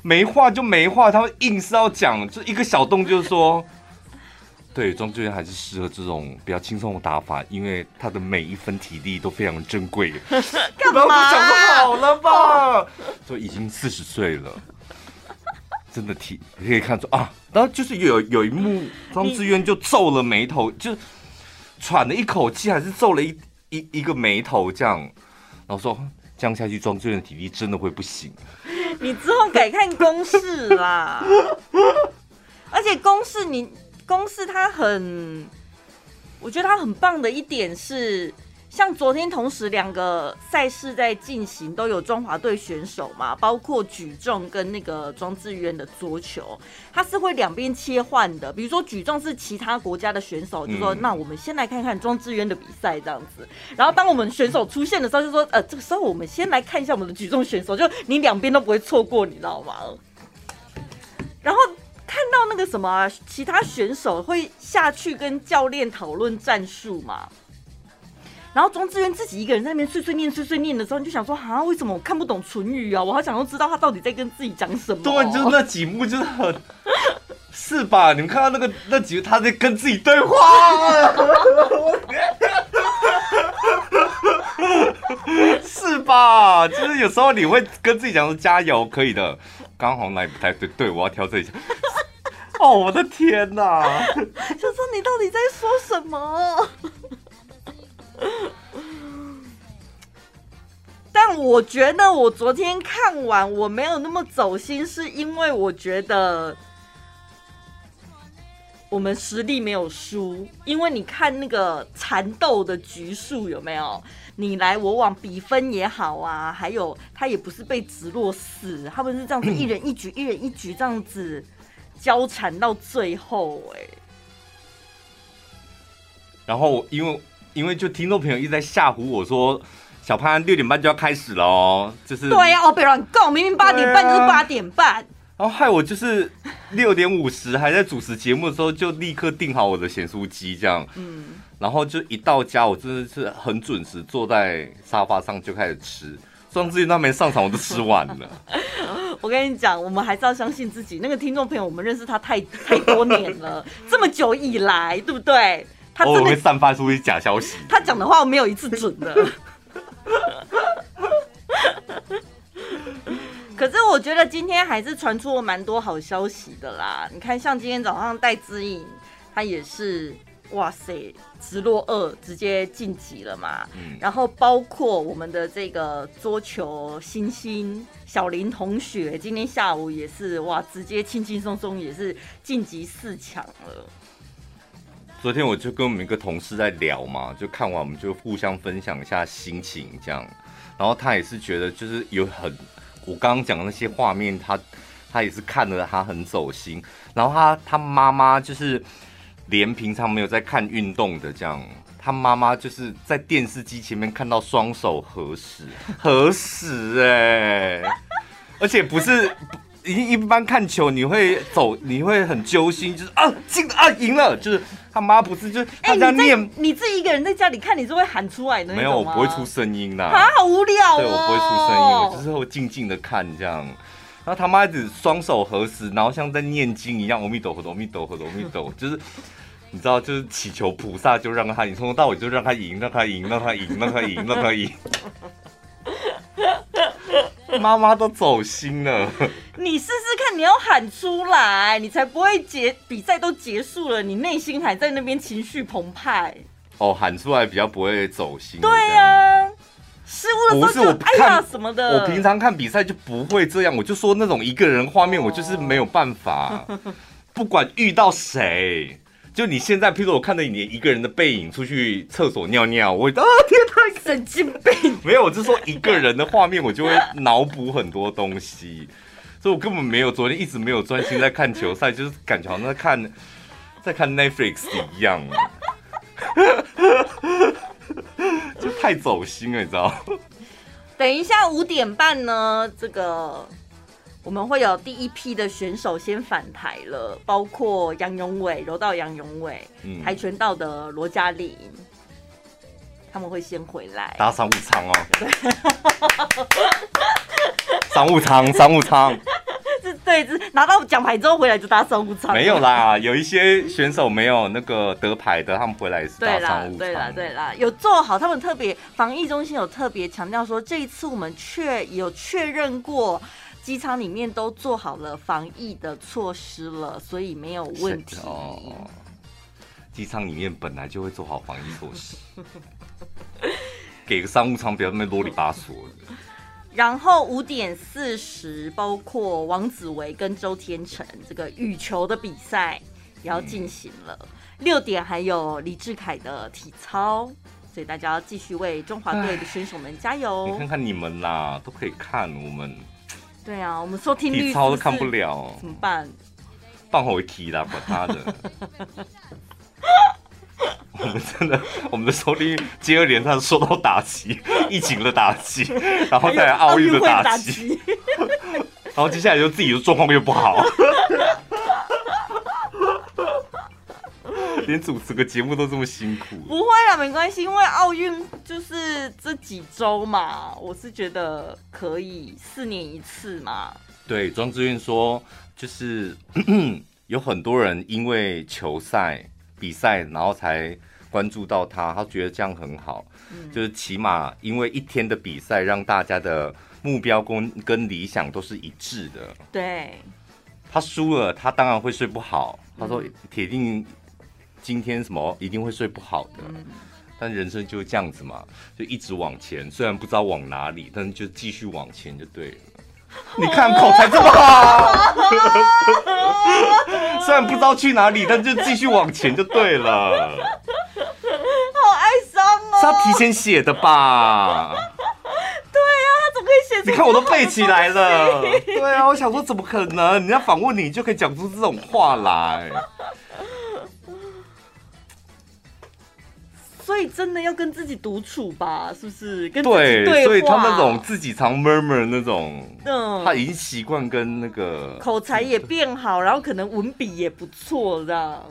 没话就没话，他们硬是要讲，就一个小洞就是说，[laughs] 对庄志渊还是适合这种比较轻松的打法，因为他的每一分体力都非常珍贵。干嘛？不想不好了吧？就已经四十岁了，真的体可以看出啊。然后就是有有一幕，庄志渊就皱了眉头，就喘了一口气，还是皱了一。一一个眉头这样，然后说：“这样下去，庄智渊的体力真的会不行。[laughs] 你之后改看公式啦，而且公式你公式它很，我觉得它很棒的一点是。像昨天同时两个赛事在进行，都有中华队选手嘛，包括举重跟那个庄智渊的桌球，它是会两边切换的。比如说举重是其他国家的选手，就说那我们先来看看庄智渊的比赛这样子。然后当我们选手出现的时候，就说呃这个时候我们先来看一下我们的举重选手，就你两边都不会错过，你知道吗？然后看到那个什么其他选手会下去跟教练讨论战术嘛。然后庄志渊自己一个人在那边碎碎念、碎碎念的时候，你就想说啊，为什么我看不懂唇语啊？我好想要知道他到底在跟自己讲什么。对，就是那几幕，就是很，是吧？你们看到那个那几幕，他在跟自己对话，是吧？就是有时候你会跟自己讲说加油，可以的。刚好那里不太对，对，我要调整一下。哦，我的天哪！[laughs] 就说你到底在说什么？[laughs] 但我觉得我昨天看完我没有那么走心，是因为我觉得我们实力没有输。因为你看那个缠斗的局数有没有？你来我往，比分也好啊，还有他也不是被直落死，他们是这样子一人一局，一人一局这样子交缠到最后哎。然后因为。因为就听众朋友一直在吓唬我说，小潘六点半就要开始了哦，就是对呀、啊，我别乱告，明明八点半就是八点半，然后害我就是六点五十还在主持节目的时候就立刻订好我的显书机这样，嗯，然后就一到家我真的是很准时坐在沙发上就开始吃，庄智渊他没上场我都吃完了。[laughs] 我跟你讲，我们还是要相信自己，那个听众朋友我们认识他太太多年了，这么久以来，对不对？他真的会散发出一些假消息。他讲的话没有一次准的。[laughs] 可是我觉得今天还是传出了蛮多好消息的啦。你看，像今天早上戴资颖，他也是哇塞，直落二直接晋级了嘛。然后包括我们的这个桌球星星小林同学，今天下午也是哇，直接轻轻松松也是晋级四强了。昨天我就跟我们一个同事在聊嘛，就看完我们就互相分享一下心情这样，然后他也是觉得就是有很我刚刚讲的那些画面，他他也是看了他很走心，然后他他妈妈就是连平常没有在看运动的这样，他妈妈就是在电视机前面看到双手合十合十哎，而且不是。一一般看球你会走，你会很揪心，就是啊进啊赢了，就是他妈不是就是他这样念、欸你，你自己一个人在家里看，你是会喊出来的？没有，我不会出声音的。啊，好无聊哦。对，我不会出声音，我就是会静静的看这样。然后他妈一直双手合十，然后像在念经一样，阿弥陀佛，阿弥陀佛，阿弥陀佛，就是你知道，就是祈求菩萨就让他你，从头到尾就让他赢，让他赢，让他赢，让他赢，让他赢。[laughs] 妈妈都走心了。你试试看，你要喊出来，你才不会结比赛都结束了，你内心还在那边情绪澎湃。哦，喊出来比较不会走心。对呀、啊，失误的时候就不是我哎呀什么的。我平常看比赛就不会这样，我就说那种一个人画面，我就是没有办法。哦、不管遇到谁。就你现在，譬如说我看到你一个人的背影出去厕所尿尿，我啊天哪，神经病！没有，我是说一个人的画面，我就会脑补很多东西，所以我根本没有昨天一直没有专心在看球赛，就是感觉好像在看在看 Netflix 一样，[laughs] 就太走心了，你知道？等一下五点半呢，这个。我们会有第一批的选手先返台了，包括杨永伟、柔道杨永伟、嗯、跆拳道的罗嘉玲，他们会先回来打商务舱哦。对，[laughs] 商务舱，商务舱。[laughs] 是，对，是拿到奖牌之后回来就搭商务舱。没有啦，有一些选手没有那个得牌的，他们回来也是搭商务舱。对啦，对啦，有做好，他们特别防疫中心有特别强调说，这一次我们确有确认过。机舱里面都做好了防疫的措施了，所以没有问题。哦，机舱里面本来就会做好防疫措施，[laughs] 给个商务舱不要那么啰里吧嗦的。然后五点四十，包括王子维跟周天成这个羽球的比赛也要进行了。六、嗯、点还有李志凯的体操，所以大家要继续为中华队的选手们加油。你看看你们啦，都可以看我们。对啊，我们收听率是是体操都看不了，怎么办？放回题啦，管他的。[laughs] 我们真的，我们的收听接二连三受到打击，疫情的打击，然后再来奥运的打击，[laughs] 然后接下来就自己的状况又不好，[laughs] 连主持个节目都这么辛苦。不会啊，没关系，因为奥运就是这几周嘛，我是觉得可以四年一次嘛。对，庄志运说，就是 [coughs] 有很多人因为球赛。比赛，然后才关注到他，他觉得这样很好，嗯、就是起码因为一天的比赛，让大家的目标跟跟理想都是一致的。对，他输了，他当然会睡不好。他说铁定今天什么一定会睡不好的，嗯、但人生就是这样子嘛，就一直往前，虽然不知道往哪里，但是就继续往前就对了。[laughs] 你看口才这么好，[laughs] 虽然不知道去哪里，但就继续往前就对了。[laughs] 好哀伤哦！是他提前写的吧？对呀、啊，他怎么可以写？你看我都背起来了。对啊，我想说怎么可能？人家访问你就可以讲出这种话来。所以真的要跟自己独处吧，是不是？跟自己对，对，所以他那种自己常 murmur 那种，嗯，他已经习惯跟那个口才也变好，然后可能文笔也不错，的。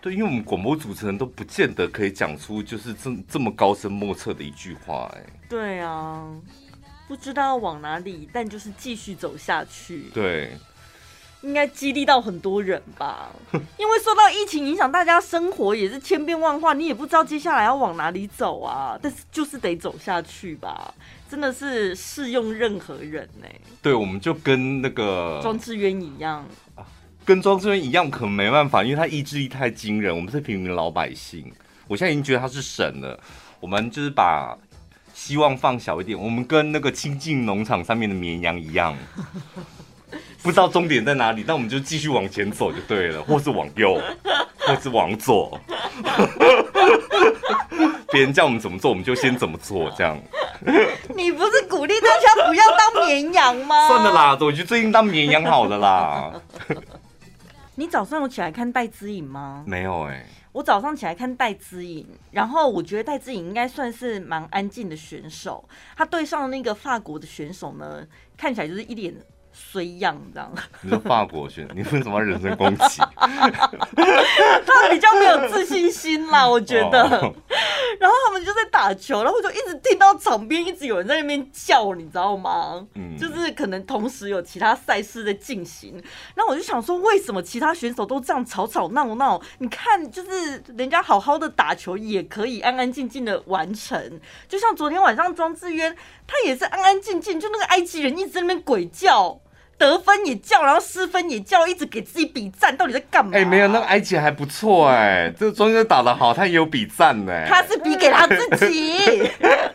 对，因为我们广播主持人都不见得可以讲出就是这这么高深莫测的一句话，哎。对啊，不知道往哪里，但就是继续走下去。对。应该激励到很多人吧，[laughs] 因为受到疫情影响，大家生活也是千变万化，你也不知道接下来要往哪里走啊。但是就是得走下去吧，真的是适用任何人呢、欸。对，我们就跟那个庄智渊一样，跟庄智渊一样，可能没办法，因为他意志力太惊人。我们是平民老百姓，我现在已经觉得他是神了。我们就是把希望放小一点，我们跟那个清近农场上面的绵羊一样。[laughs] 不知道终点在哪里，那我们就继续往前走就对了，[laughs] 或是往右，或是往左。[laughs] 别人叫我们怎么做，我们就先怎么做，这样。你不是鼓励大家不要当绵羊吗？算了啦，我觉得最近当绵羊好了啦。你早上有起来看戴资颖吗？没有哎、欸。我早上起来看戴资颖，然后我觉得戴资颖应该算是蛮安静的选手。他对上那个法国的选手呢，看起来就是一脸。衰样这样，你说法国选，你为什么要人身攻击？[laughs] 他比较没有自信心啦，[laughs] 我觉得。Oh. 然后他们就在打球，然后就一直听到场边一直有人在那边叫，你知道吗？嗯，就是可能同时有其他赛事在进行。然后我就想说，为什么其他选手都这样吵吵闹闹？你看，就是人家好好的打球也可以安安静静的完成。就像昨天晚上庄智渊，他也是安安静静，就那个埃及人一直在那边鬼叫。得分也叫，然后失分也叫，一直给自己比赞，到底在干嘛？哎、欸，没有，那个埃及还不错哎、欸，这个庄智渊打得好，他也有比赞呢、欸。他是比给他自己。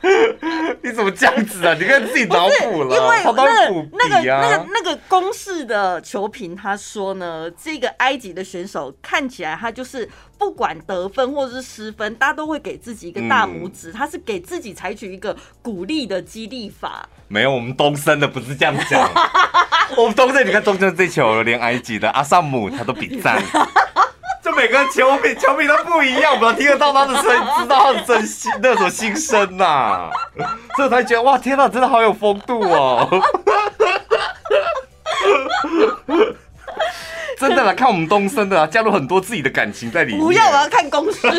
[laughs] 你怎么这样子啊？你看自己脑补了，因为那个、啊、那个、那个、那个公式的球评他说呢，这个埃及的选手看起来他就是不管得分或者是失分，大家都会给自己一个大拇指，嗯、他是给自己采取一个鼓励的激励法。没有，我们东森的不是这样讲。[laughs] 我们东森，你看东森这球，连埃及的阿萨姆他都比赞。就每个球迷球迷都不一样，我们听得到他的声音，知道他的真心那种心声呐、啊。所以才觉得哇，天哪，真的好有风度哦。[laughs] [laughs] 真的啦，看我们东升的，加入很多自己的感情在里面。不要，我要看公式。[laughs]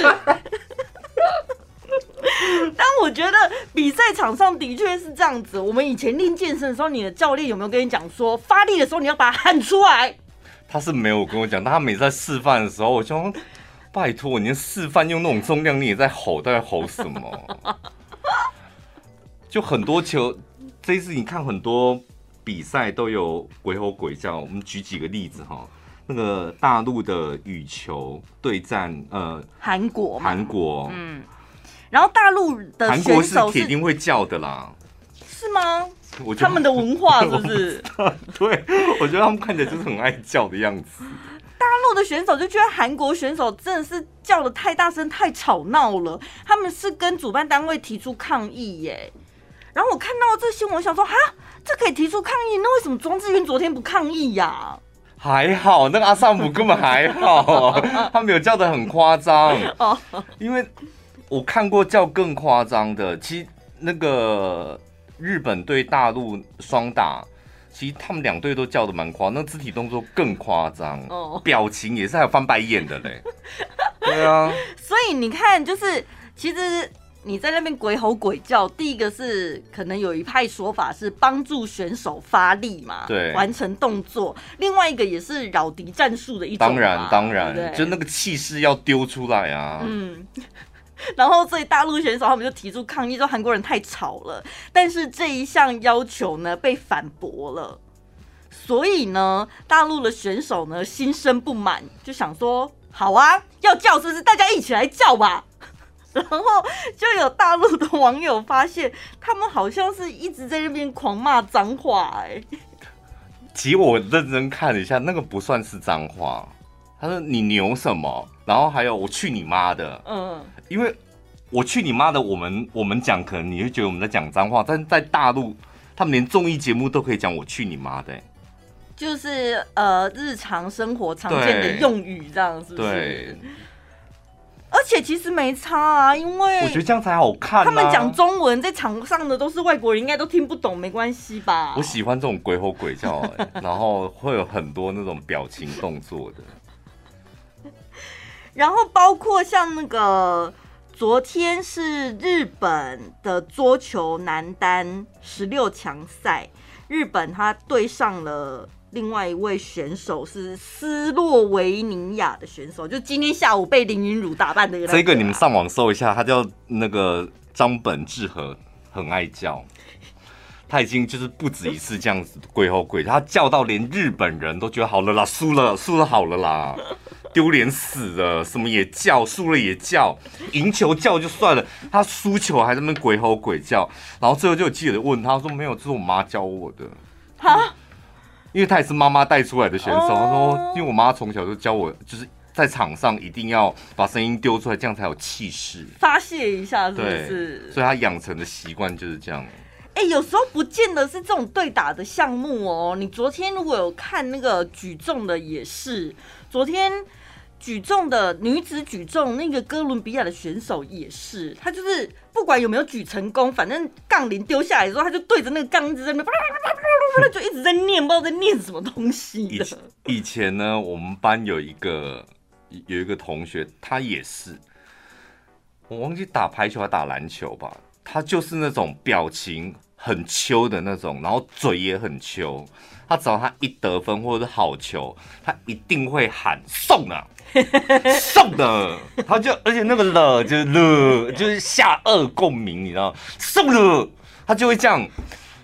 但我觉得比赛场上的确是这样子。我们以前练健身的时候，你的教练有没有跟你讲说，发力的时候你要把它喊出来？他是没有跟我讲，但他每次在示范的时候，我就说拜托，你示范用那种重量，你也在吼，在吼什么？[laughs] 就很多球，这一次你看很多比赛都有鬼吼鬼叫。我们举几个例子哈，那个大陆的羽球对战，呃，韩国，韩国，嗯。然后大陆的韩国是铁定会叫的啦，是吗？我觉得他们的文化是不是？[laughs] 对，我觉得他们看起来就是很爱叫的样子。大陆的选手就觉得韩国选手真的是叫的太大声、太吵闹了，他们是跟主办单位提出抗议耶。然后我看到这新闻，我想说哈，这可以提出抗议，那为什么庄智渊昨天不抗议呀、啊？还好，那个阿萨姆根本还好，[laughs] 他没有叫的很夸张。哦，因为我看过叫更夸张的，其实那个日本对大陆双打，其实他们两队都叫的蛮夸，那肢体动作更夸张，哦，表情也是还有翻白眼的嘞。[laughs] 对啊，所以你看，就是其实。你在那边鬼吼鬼叫，第一个是可能有一派说法是帮助选手发力嘛，对，完成动作；另外一个也是扰敌战术的一种。当然，当然，对对就那个气势要丢出来啊。嗯，[laughs] 然后所以大陆选手他们就提出抗议，说韩国人太吵了。但是这一项要求呢被反驳了，所以呢，大陆的选手呢心生不满，就想说：好啊，要叫是不是？大家一起来叫吧。然后就有大陆的网友发现，他们好像是一直在那边狂骂脏话哎。其实我认真看了一下，那个不算是脏话。他说你牛什么？然后还有我去你妈的。嗯，因为我去你妈的，我们我们讲可能你会觉得我们在讲脏话，但是在大陆，他们连综艺节目都可以讲我去你妈的。就是呃，日常生活常见的用语，这样是不是？对。而且其实没差啊，因为我觉得这样才好看啊。他们讲中文，在场上的都是外国人，应该都听不懂，没关系吧？我喜欢这种鬼吼鬼叫，然后会有很多那种表情动作的。[laughs] 然后包括像那个昨天是日本的桌球男单十六强赛，日本他对上了。另外一位选手是斯洛维尼亚的选手，就今天下午被林云儒打败的。这个你们上网搜一下，他叫那个张本智和，很爱叫。他已经就是不止一次这样子鬼吼鬼，他叫到连日本人都觉得好了啦，输了输了好了啦，丢脸死了，什么也叫，输了也叫，赢球叫就算了，他输球还在那边鬼吼鬼叫，然后最后就有记者问他说：“没有，这是我妈教我的。”哈。因为他也是妈妈带出来的选手，他说：“因为我妈从小就教我，就是在场上一定要把声音丢出来，这样才有气势，发泄一下，是不是？所以他养成的习惯就是这样。哎，有时候不见得是这种对打的项目哦。你昨天如果有看那个举重的，也是昨天。”举重的女子举重，那个哥伦比亚的选手也是，他就是不管有没有举成功，反正杠铃丢下来的时候，他就对着那个杠子在那，就一直在念，不知道在念什么东西的。以前呢，我们班有一个有一个同学，他也是，我忘记打排球还打篮球吧，他就是那种表情很秋的那种，然后嘴也很秋。他只要他一得分或者是好球，他一定会喊送了。[laughs] 送的，他就而且那个了就是了，就是下颚共鸣，你知道？送了，他就会这样，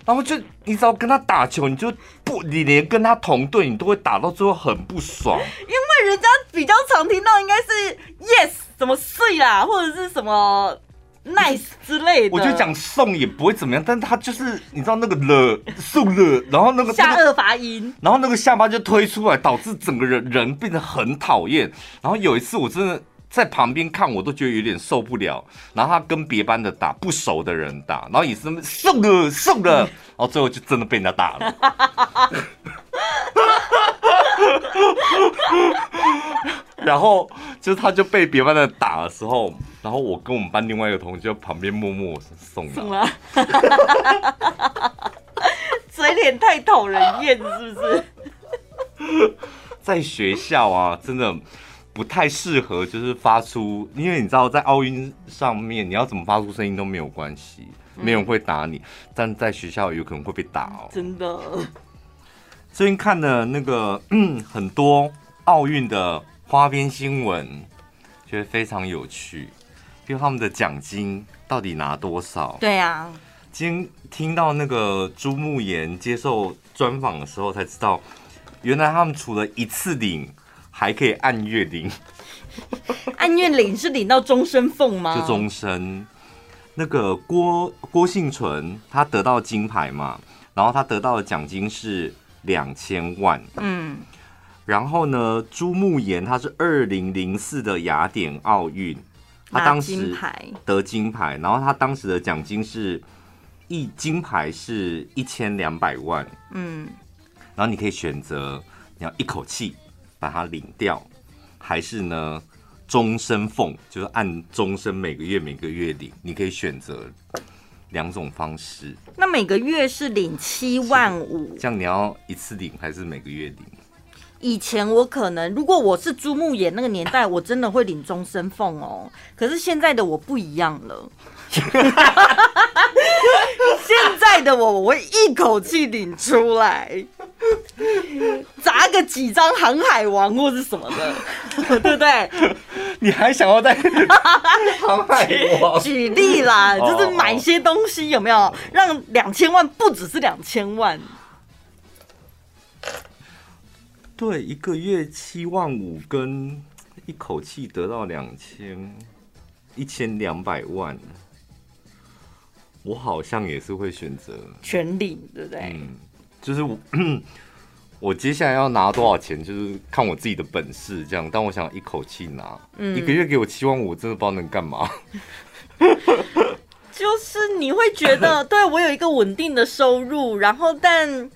然后就你只要跟他打球，你就不，你连跟他同队，你都会打到最后很不爽。因为人家比较常听到应该是 yes 怎么碎啦，或者是什么。Nice 之类的，我就讲送也不会怎么样，但是他就是你知道那个了送了，然后那个下颚发音，然后那个下巴就推出来，导致整个人人变得很讨厌。然后有一次我真的在旁边看，我都觉得有点受不了。然后他跟别班的打不熟的人打，然后也是送了送了，然后最后就真的被人家打了。[laughs] 然后就是他就被别班的打的时候，然后我跟我们班另外一个同学就旁边默默送了，送了，[laughs] 嘴脸太讨人厌，是不是？[laughs] 在学校啊，真的不太适合，就是发出，因为你知道，在奥运上面，你要怎么发出声音都没有关系，没有人会打你，但在学校有可能会被打哦。真的，最近看了那个嗯，[clears throat] 很多奥运的。花边新闻觉得非常有趣，比如他们的奖金到底拿多少？对啊，今天听到那个朱慕炎接受专访的时候才知道，原来他们除了一次领，还可以按月领。[laughs] 按月领是领到终身俸吗？就终身。那个郭郭幸存他得到金牌嘛，然后他得到的奖金是两千万。嗯。然后呢，朱慕言他是二零零四的雅典奥运，他当时得金牌，然后他当时的奖金是一金牌是一千两百万，嗯，然后你可以选择你要一口气把它领掉，还是呢终身奉，就是按终身每个月每个月领，你可以选择两种方式。那每个月是领七万五，这样你要一次领还是每个月领？以前我可能，如果我是朱木炎那个年代，我真的会领终身俸哦。可是现在的我不一样了，[laughs] 现在的我，我会一口气领出来，砸个几张航海王或是什么的，[laughs] 对不对？你还想要在 [laughs] 航海王？举例啦，就是买一些东西，有没有让两千万不只是两千万？对，一个月七万五，跟一口气得到两千一千两百万，我好像也是会选择全领，对不对？嗯，就是我我接下来要拿多少钱，就是看我自己的本事这样。但我想一口气拿，嗯，一个月给我七万五，我真的不知道能干嘛。[laughs] 就是你会觉得，对我有一个稳定的收入，然后但。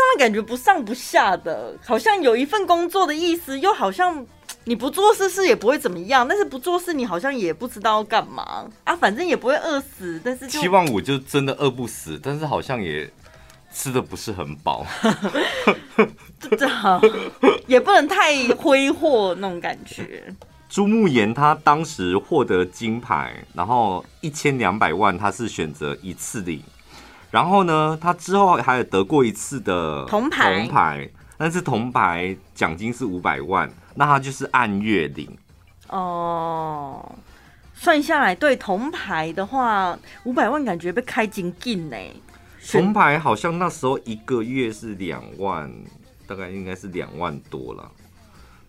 让人感觉不上不下的，好像有一份工作的意思，又好像你不做事是也不会怎么样，但是不做事你好像也不知道要干嘛啊，反正也不会饿死，但是七万五就真的饿不死，但是好像也吃的不是很饱，[laughs] 也不能太挥霍那种感觉。朱慕言他当时获得金牌，然后一千两百万，他是选择一次领。然后呢，他之后还有得过一次的铜牌，铜牌，但是铜牌奖金是五百万，那他就是按月领。哦，算下来，对铜牌的话，五百万感觉被开金进呢。铜牌好像那时候一个月是两万，大概应该是两万多了。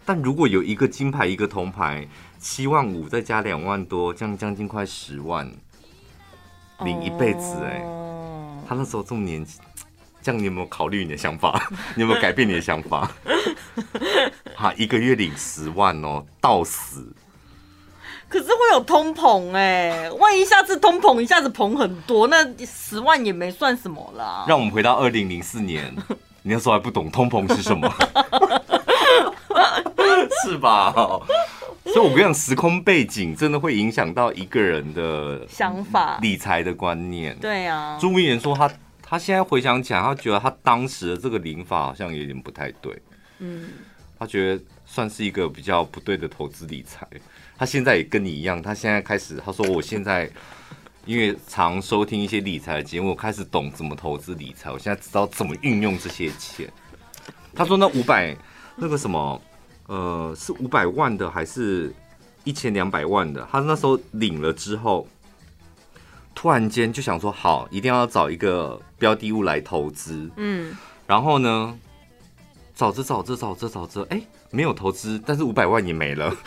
但如果有一个金牌，一个铜牌，七万五再加两万多，这样将近快十万，领一辈子哎、欸。哦他那时候这么年轻，这样你有没有考虑你的想法？[laughs] 你有没有改变你的想法？[laughs] 他，一个月领十万哦，到死。可是会有通膨哎，万一下次通膨一下子膨很多，那十万也没算什么啦。让我们回到二零零四年，[laughs] 你那时候还不懂通膨是什么，是吧？所以，我跟你讲，时空背景真的会影响到一个人的想法、理财的观念。对啊，朱明言说他他现在回想起来，他觉得他当时的这个领法好像有点不太对。嗯，他觉得算是一个比较不对的投资理财。他现在也跟你一样，他现在开始他说，我现在因为常收听一些理财的节目，我开始懂怎么投资理财。我现在知道怎么运用这些钱。他说那五百那个什么。呃，是五百万的还是一千两百万的？他那时候领了之后，突然间就想说，好，一定要找一个标的物来投资。嗯，然后呢，找着找着找着找着，哎，没有投资，但是五百万也没了。[laughs]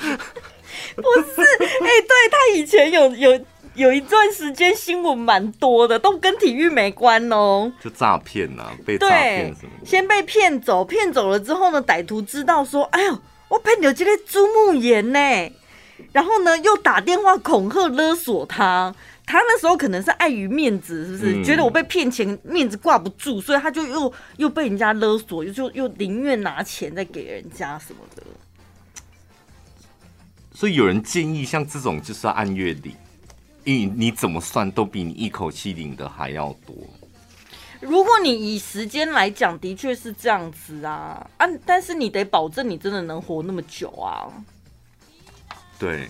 不是，哎，对，他以前有有有一段时间新闻蛮多的，都跟体育没关哦，就诈骗呐，被诈骗什么。先被骗走，骗走了之后呢，歹徒知道说，哎呦。我朋友这个朱木炎呢，然后呢又打电话恐吓勒索他，他那时候可能是碍于面子，是不是？嗯、觉得我被骗钱，面子挂不住，所以他就又又被人家勒索，又就又宁愿拿钱再给人家什么的。所以有人建议，像这种就是要按月领，因为你怎么算都比你一口气领的还要多。如果你以时间来讲，的确是这样子啊啊！但是你得保证你真的能活那么久啊。对，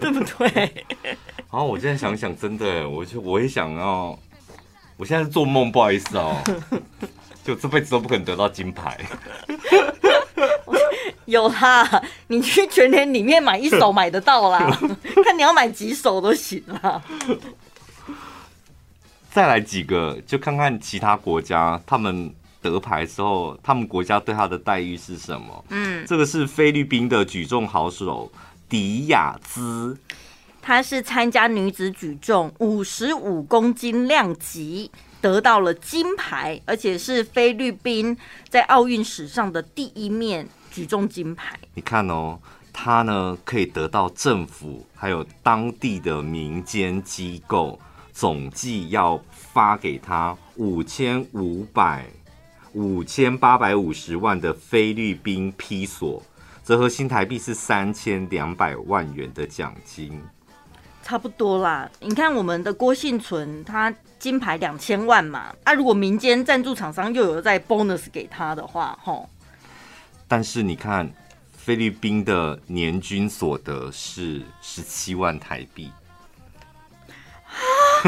对不对？好，我现在想想，真的，我就我也想要，我现在是做梦，不好意思哦，[laughs] 就这辈子都不可能得到金牌。有啦，你去全年里面买一手买得到啦，[laughs] 看你要买几手都行啦。再来几个，就看看其他国家他们得牌之后，他们国家对他的待遇是什么？嗯，这个是菲律宾的举重好手迪亚兹，她是参加女子举重五十五公斤量级，得到了金牌，而且是菲律宾在奥运史上的第一面举重金牌。你看哦，她呢可以得到政府还有当地的民间机构总计要发给他五千五百。五千八百五十万的菲律宾披索，折合新台币是三千两百万元的奖金，差不多啦。你看我们的郭信存，他金牌两千万嘛，啊，如果民间赞助厂商又有在 bonus 给他的话，吼。但是你看菲律宾的年均所得是十七万台币，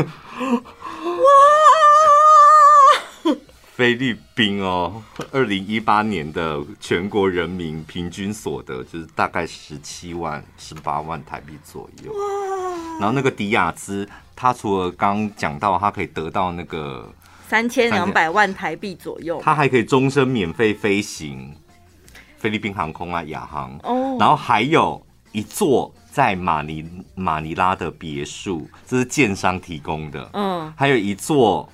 哇！[laughs] 菲律宾哦，二零一八年的全国人民平均所得就是大概十七万、十八万台币左右。哇！然后那个迪亚兹，他除了刚讲到他可以得到那个三千两百万台币左右，他还可以终身免费飞行菲律宾航空啊，亚航。哦。然后还有一座在马尼马尼拉的别墅，这是建商提供的。嗯。还有一座。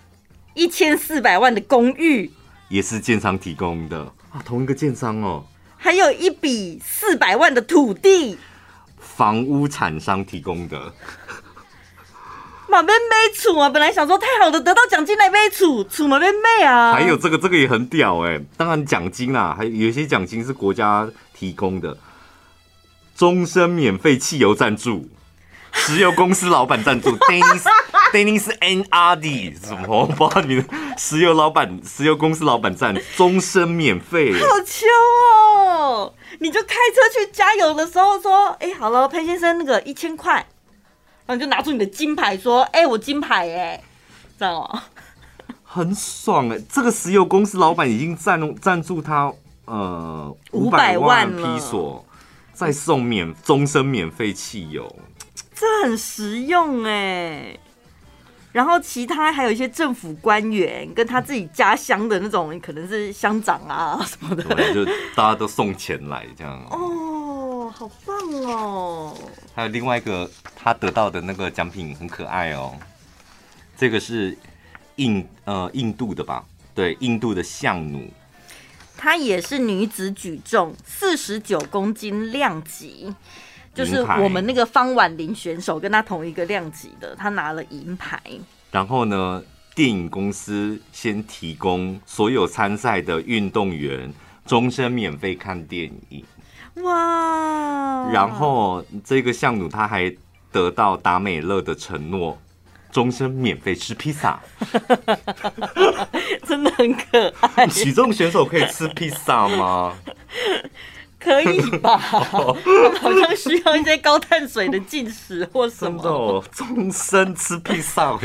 一千四百万的公寓也是建商提供的啊，同一个建商哦。还有一笔四百万的土地，房屋产商提供的。马妹妹处啊，本来想说太好的，得到奖金来妹处处马妹妹啊。还有这个，这个也很屌哎。当然奖金啊，还有一些奖金是国家提供的，终身免费汽油赞助，石油公司老板赞助。[laughs] Dennis Dennis N R D 什么？我不知道你的石油老板、石油公司老板赞终身免费，好秋哦！你就开车去加油的时候说：“哎、欸，好了，潘先生，那个一千块。”然后你就拿出你的金牌说：“哎、欸，我金牌哎，这样哦，很爽哎！这个石油公司老板已经赞赞助他呃五百万披索，再送免终身免费汽油，这很实用哎。”然后其他还有一些政府官员跟他自己家乡的那种，可能是乡长啊什么的，就大家都送钱来这样。哦，好棒哦！还有另外一个他得到的那个奖品很可爱哦，这个是印呃印度的吧？对，印度的相努，她也是女子举重四十九公斤量级。就是我们那个方婉玲选手跟她同一个量级的，她拿了银牌。然后呢，电影公司先提供所有参赛的运动员终身免费看电影。哇！然后这个项目他还得到达美乐的承诺，终身免费吃披萨。[laughs] 真的很可爱。举重选手可以吃披萨吗？[laughs] 可以吧？[laughs] 好像需要一些高碳水的进食或什么。真的哦，终身吃披萨，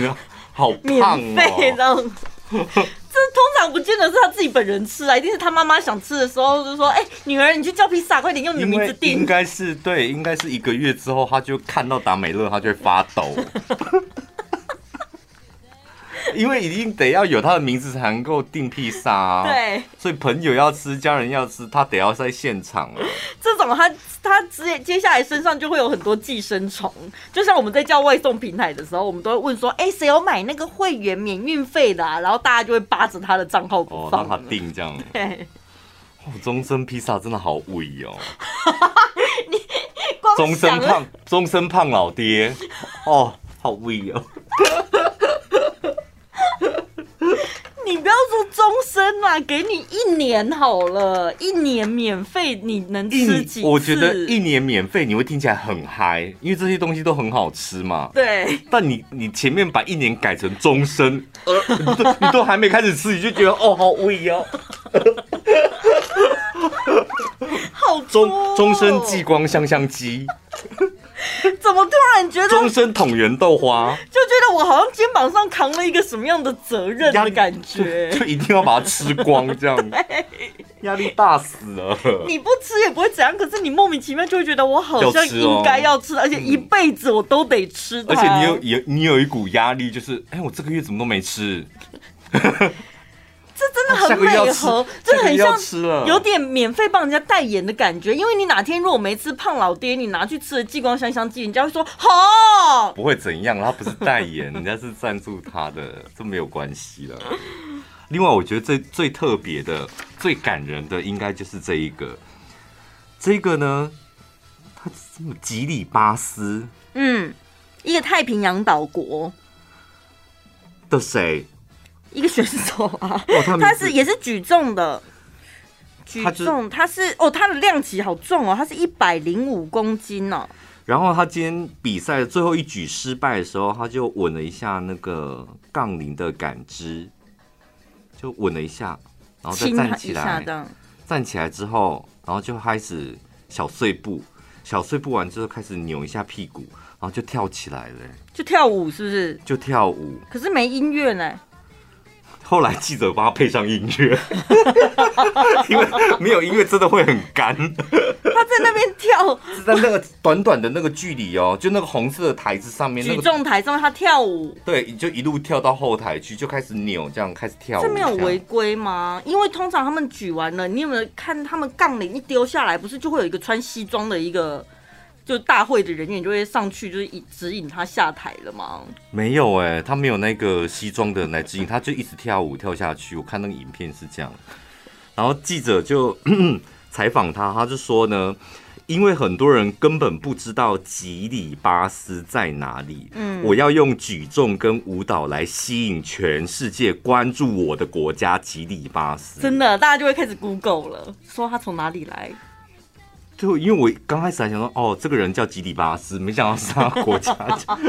好胖哦。免费这样，这通常不见得是他自己本人吃啊，一定是他妈妈想吃的时候就说：“哎，女儿，你去叫披萨，快点用你的名字订。”应该是对，应该是一个月之后，他就看到达美乐，他就会发抖。因为一定得要有他的名字才能够订披萨啊，对，所以朋友要吃，家人要吃，他得要在现场了。[laughs] 这种他他接接下来身上就会有很多寄生虫，就像我们在叫外送平台的时候，我们都会问说，哎，谁有买那个会员免运费的啊？然后大家就会扒着他的账号不放，让他订这样。[laughs] 对，哦，终身披萨真的好贵哦。[laughs] 你终身胖，终身胖老爹，哦，好贵哦。[laughs] 你不要说终身嘛，给你一年好了，一年免费，你能吃几次？我觉得一年免费你会听起来很嗨，因为这些东西都很好吃嘛。对。但你你前面把一年改成终身，呃，你都你都还没开始吃，你就觉得哦，好贵哦。[laughs] 好终终身激光香香鸡。[laughs] 怎么突然觉得终身捅圆豆花，就觉得我好像肩膀上扛了一个什么样的责任的感觉，就，[laughs] 就一定要把它吃光，这样 [laughs] 压力大死了。你不吃也不会怎样，可是你莫名其妙就会觉得我好像应该要吃，而且一辈子我都得吃。而且你有有你有一股压力，就是哎，我这个月怎么都没吃。这真真的很美和，真的很像有点免费帮人家代言的感觉。因为你哪天如果没吃胖老爹，你拿去吃了激光香香鸡，人家会说好，不会怎样，他不是代言，人家是赞助他的，这没有关系了。另外，我觉得最最特别的、最感人的，应该就是这一个，这个呢，它这么吉里巴斯，嗯，一个太平洋岛国的谁？一个选手啊，[laughs] 哦、他，他是也是举重的，举重，他是哦，他的量级好重哦，他是一百零五公斤哦。然后他今天比赛的最后一举失败的时候，他就稳了一下那个杠铃的杆支，就稳了一下，然后再站起来，站起来之后，然后就开始小碎步，小碎步完之后开始扭一下屁股，然后就跳起来了，就跳舞是不是？就跳舞，可是没音乐呢。后来记者帮他配上音乐，[laughs] 因为没有音乐真的会很干。他在那边跳，是在那个短短的那个距离哦，就那个红色的台子上面，举重台上面他跳舞。对，就一路跳到后台去，就开始扭，这样开始跳舞。这没有违规吗？因为通常他们举完了，你有没有看他们杠铃一丢下来，不是就会有一个穿西装的一个？就大会的人员就会上去，就是引指引他下台了吗？没有哎、欸，他没有那个西装的来指引，他就一直跳舞跳下去。我看那个影片是这样，然后记者就 [clears throat] 采访他，他就说呢，因为很多人根本不知道吉里巴斯在哪里，嗯，我要用举重跟舞蹈来吸引全世界关注我的国家吉里巴斯。真的，大家就会开始 Google 了，说他从哪里来。就因为我刚开始还想说，哦，这个人叫吉里巴斯，没想到是他国家叫，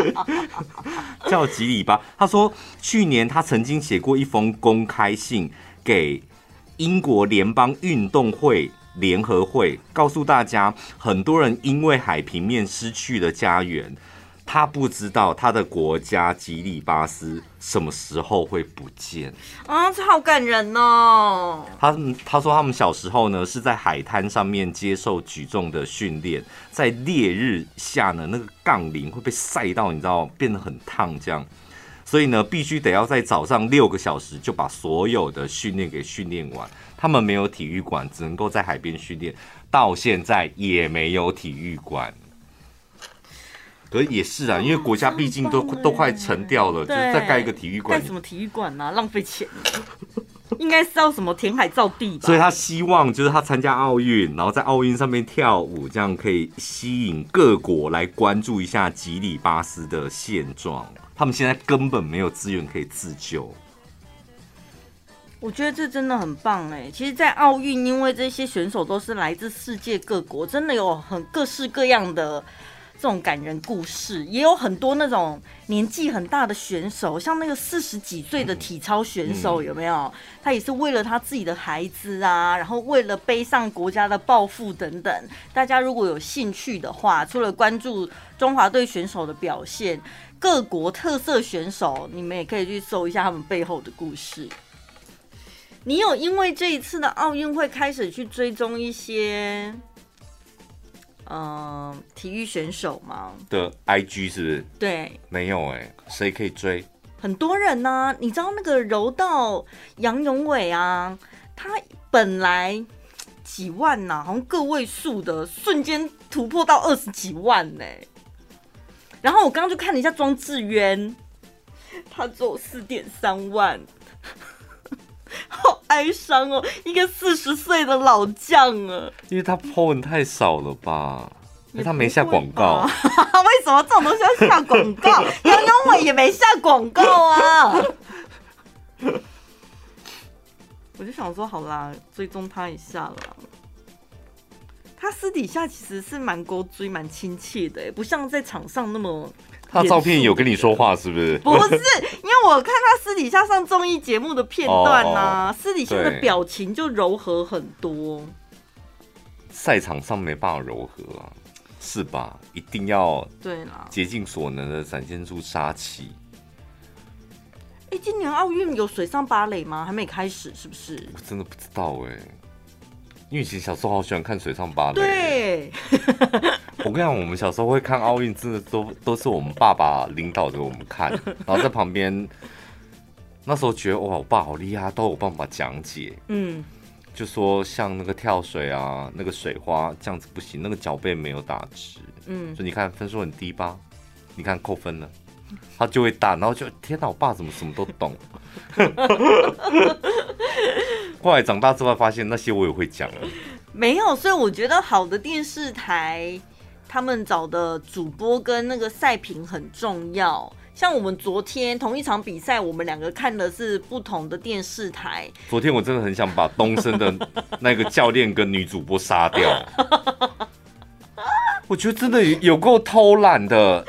[laughs] 叫吉里巴。他说，去年他曾经写过一封公开信给英国联邦运动会联合会，告诉大家，很多人因为海平面失去了家园。他不知道他的国家吉利巴斯什么时候会不见啊！这好感人哦。他他说他们小时候呢是在海滩上面接受举重的训练，在烈日下呢，那个杠铃会被晒到，你知道变得很烫这样，所以呢必须得要在早上六个小时就把所有的训练给训练完。他们没有体育馆，只能够在海边训练，到现在也没有体育馆。可也是啊，因为国家毕竟都都快沉掉了，就是再盖一个体育馆。盖什么体育馆啊？浪费钱。[laughs] 应该是要什么填海造地吧？所以他希望就是他参加奥运，然后在奥运上面跳舞，这样可以吸引各国来关注一下吉里巴斯的现状。他们现在根本没有资源可以自救。我觉得这真的很棒哎！其实，在奥运，因为这些选手都是来自世界各国，真的有很各式各样的。这种感人故事也有很多，那种年纪很大的选手，像那个四十几岁的体操选手，有没有？他也是为了他自己的孩子啊，然后为了背上国家的抱负等等。大家如果有兴趣的话，除了关注中华队选手的表现，各国特色选手，你们也可以去搜一下他们背后的故事。你有因为这一次的奥运会开始去追踪一些？嗯，体育选手吗？的 IG 是不是？对，没有哎、欸，谁可以追？很多人呢、啊，你知道那个柔道杨永伟啊，他本来几万呐、啊，好像个位数的，瞬间突破到二十几万呢、欸。然后我刚刚就看了一下庄智渊，他只有四点三万。好 [laughs] 哀伤哦，一个四十岁的老将啊！因为他 po 文太少了吧？因为他没下广告。[laughs] 为什么这种东西要下广告？[laughs] 杨勇纬也没下广告啊！[laughs] 我就想说，好啦，追踪他一下啦。他私底下其实是蛮勾追、蛮亲切的，不像在场上那么。他照片有跟你说话是不是？[laughs] 不是，[laughs] 因为我看他私底下上综艺节目的片段呐、啊，私底下的表情就柔和很多。赛场上没办法柔和啊，是吧？一定要对啦，竭尽所能的展现出杀气。哎，今年奥运有水上芭蕾吗？还没开始，是不是？我真的不知道哎、欸。因为以前小时候好喜欢看水上芭蕾。对，我跟你讲，我们小时候会看奥运，真的都都是我们爸爸领导着我们看，然后在旁边那时候觉得哇，我爸好厉害，都有办法讲解。嗯，就说像那个跳水啊，那个水花这样子不行，那个脚背没有打直。嗯，所以你看分数很低吧？你看扣分了，他就会大，然后就天哪，我爸怎么什么都懂？[laughs] 后来长大之后发现那些我也会讲了。没有，所以我觉得好的电视台，他们找的主播跟那个赛评很重要。像我们昨天同一场比赛，我们两个看的是不同的电视台。昨天我真的很想把东升的那个教练跟女主播杀掉。[laughs] 我觉得真的有够偷懒的。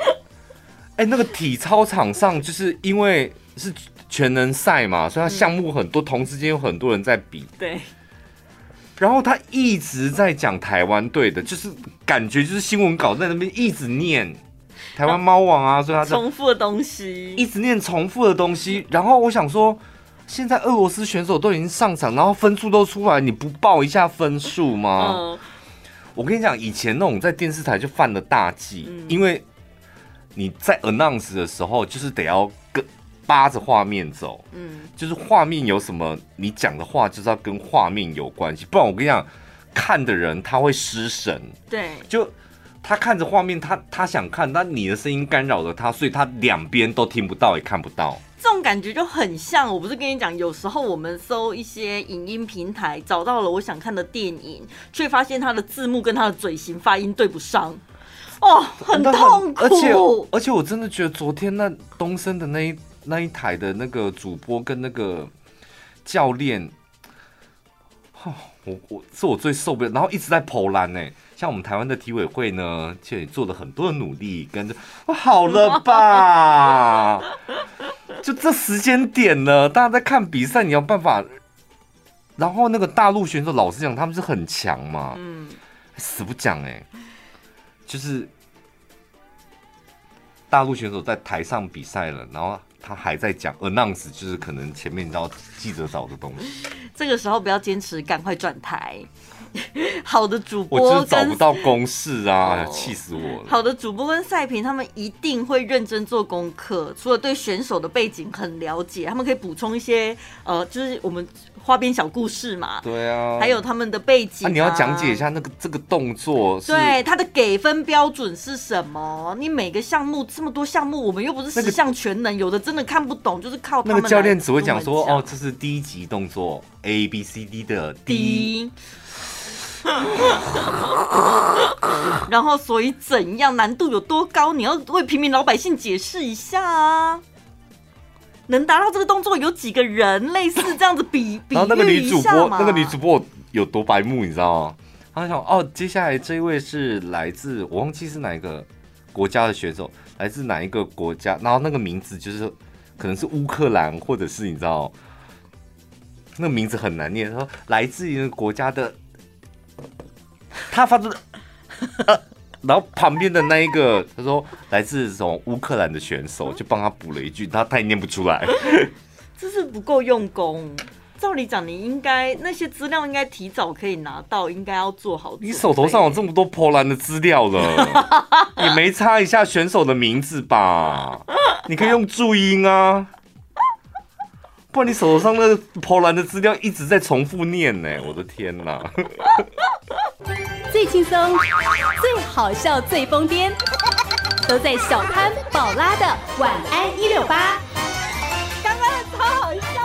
哎，那个体操场上就是因为是全能赛嘛，所以他项目很多，同时间有很多人在比。对。然后他一直在讲台湾队的，就是感觉就是新闻稿在那边一直念。台湾猫王啊，所以他重复的东西，一直念重复的东西。然后我想说，现在俄罗斯选手都已经上场，然后分数都出来，你不报一下分数吗？嗯、我跟你讲，以前那种在电视台就犯了大忌，嗯、因为你在 announce 的时候，就是得要跟扒着画面走，嗯，就是画面有什么，你讲的话就是要跟画面有关系，不然我跟你讲，看的人他会失神，对，就。他看着画面，他他想看，但你的声音干扰了他，所以他两边都听不到，也看不到。这种感觉就很像，我不是跟你讲，有时候我们搜一些影音平台，找到了我想看的电影，却发现他的字幕跟他的嘴型发音对不上，哦，很痛苦。而且而且我真的觉得昨天那东升的那一那一台的那个主播跟那个教练，哈，我我是我最受不了，然后一直在跑篮呢。像我们台湾的体委会呢，其实也做了很多的努力，跟着，好了吧？[laughs] 就这时间点了，大家在看比赛，你要办法。然后那个大陆选手，老实讲，他们是很强嘛，嗯，死不讲哎，就是大陆选手在台上比赛了，然后他还在讲 announce，就是可能前面你知道记者找的东西。这个时候不要坚持，赶快转台。[laughs] 好的主播，我就是找不到公式啊，气、哦、死我了。好的主播跟赛评，他们一定会认真做功课，除了对选手的背景很了解，他们可以补充一些呃，就是我们花边小故事嘛。对啊，还有他们的背景啊，啊你要讲解一下那个这个动作，对他的给分标准是什么？你每个项目这么多项目，我们又不是十项全能，那个、有的真的看不懂，就是靠。那个教练只会讲说，哦，这是第一级动作 A B C D 的 D。[laughs] 然后，所以怎样难度有多高？你要为平民老百姓解释一下啊！能达到这个动作有几个人？类似这样子比 [laughs] 比，然后那个女主播，那个女主播有多白目，你知道吗？她想哦，接下来这一位是来自我忘记是哪一个国家的选手，来自哪一个国家？然后那个名字就是可能是乌克兰，或者是你知道那个名字很难念。她说来自一个国家的。他发出的，然后旁边的那一个他说来自这种乌克兰的选手，就帮他补了一句，他他也念不出来，[laughs] 这是不够用功。照理讲，你应该那些资料应该提早可以拿到，应该要做好。你手头上有这么多波兰的资料了，[laughs] 你没擦一下选手的名字吧？你可以用注音啊，不然你手上的波兰的资料一直在重复念呢，我的天哪！[laughs] 最轻松、最好笑、最疯癫，都在小潘宝拉的晚安一六八。刚刚超好笑。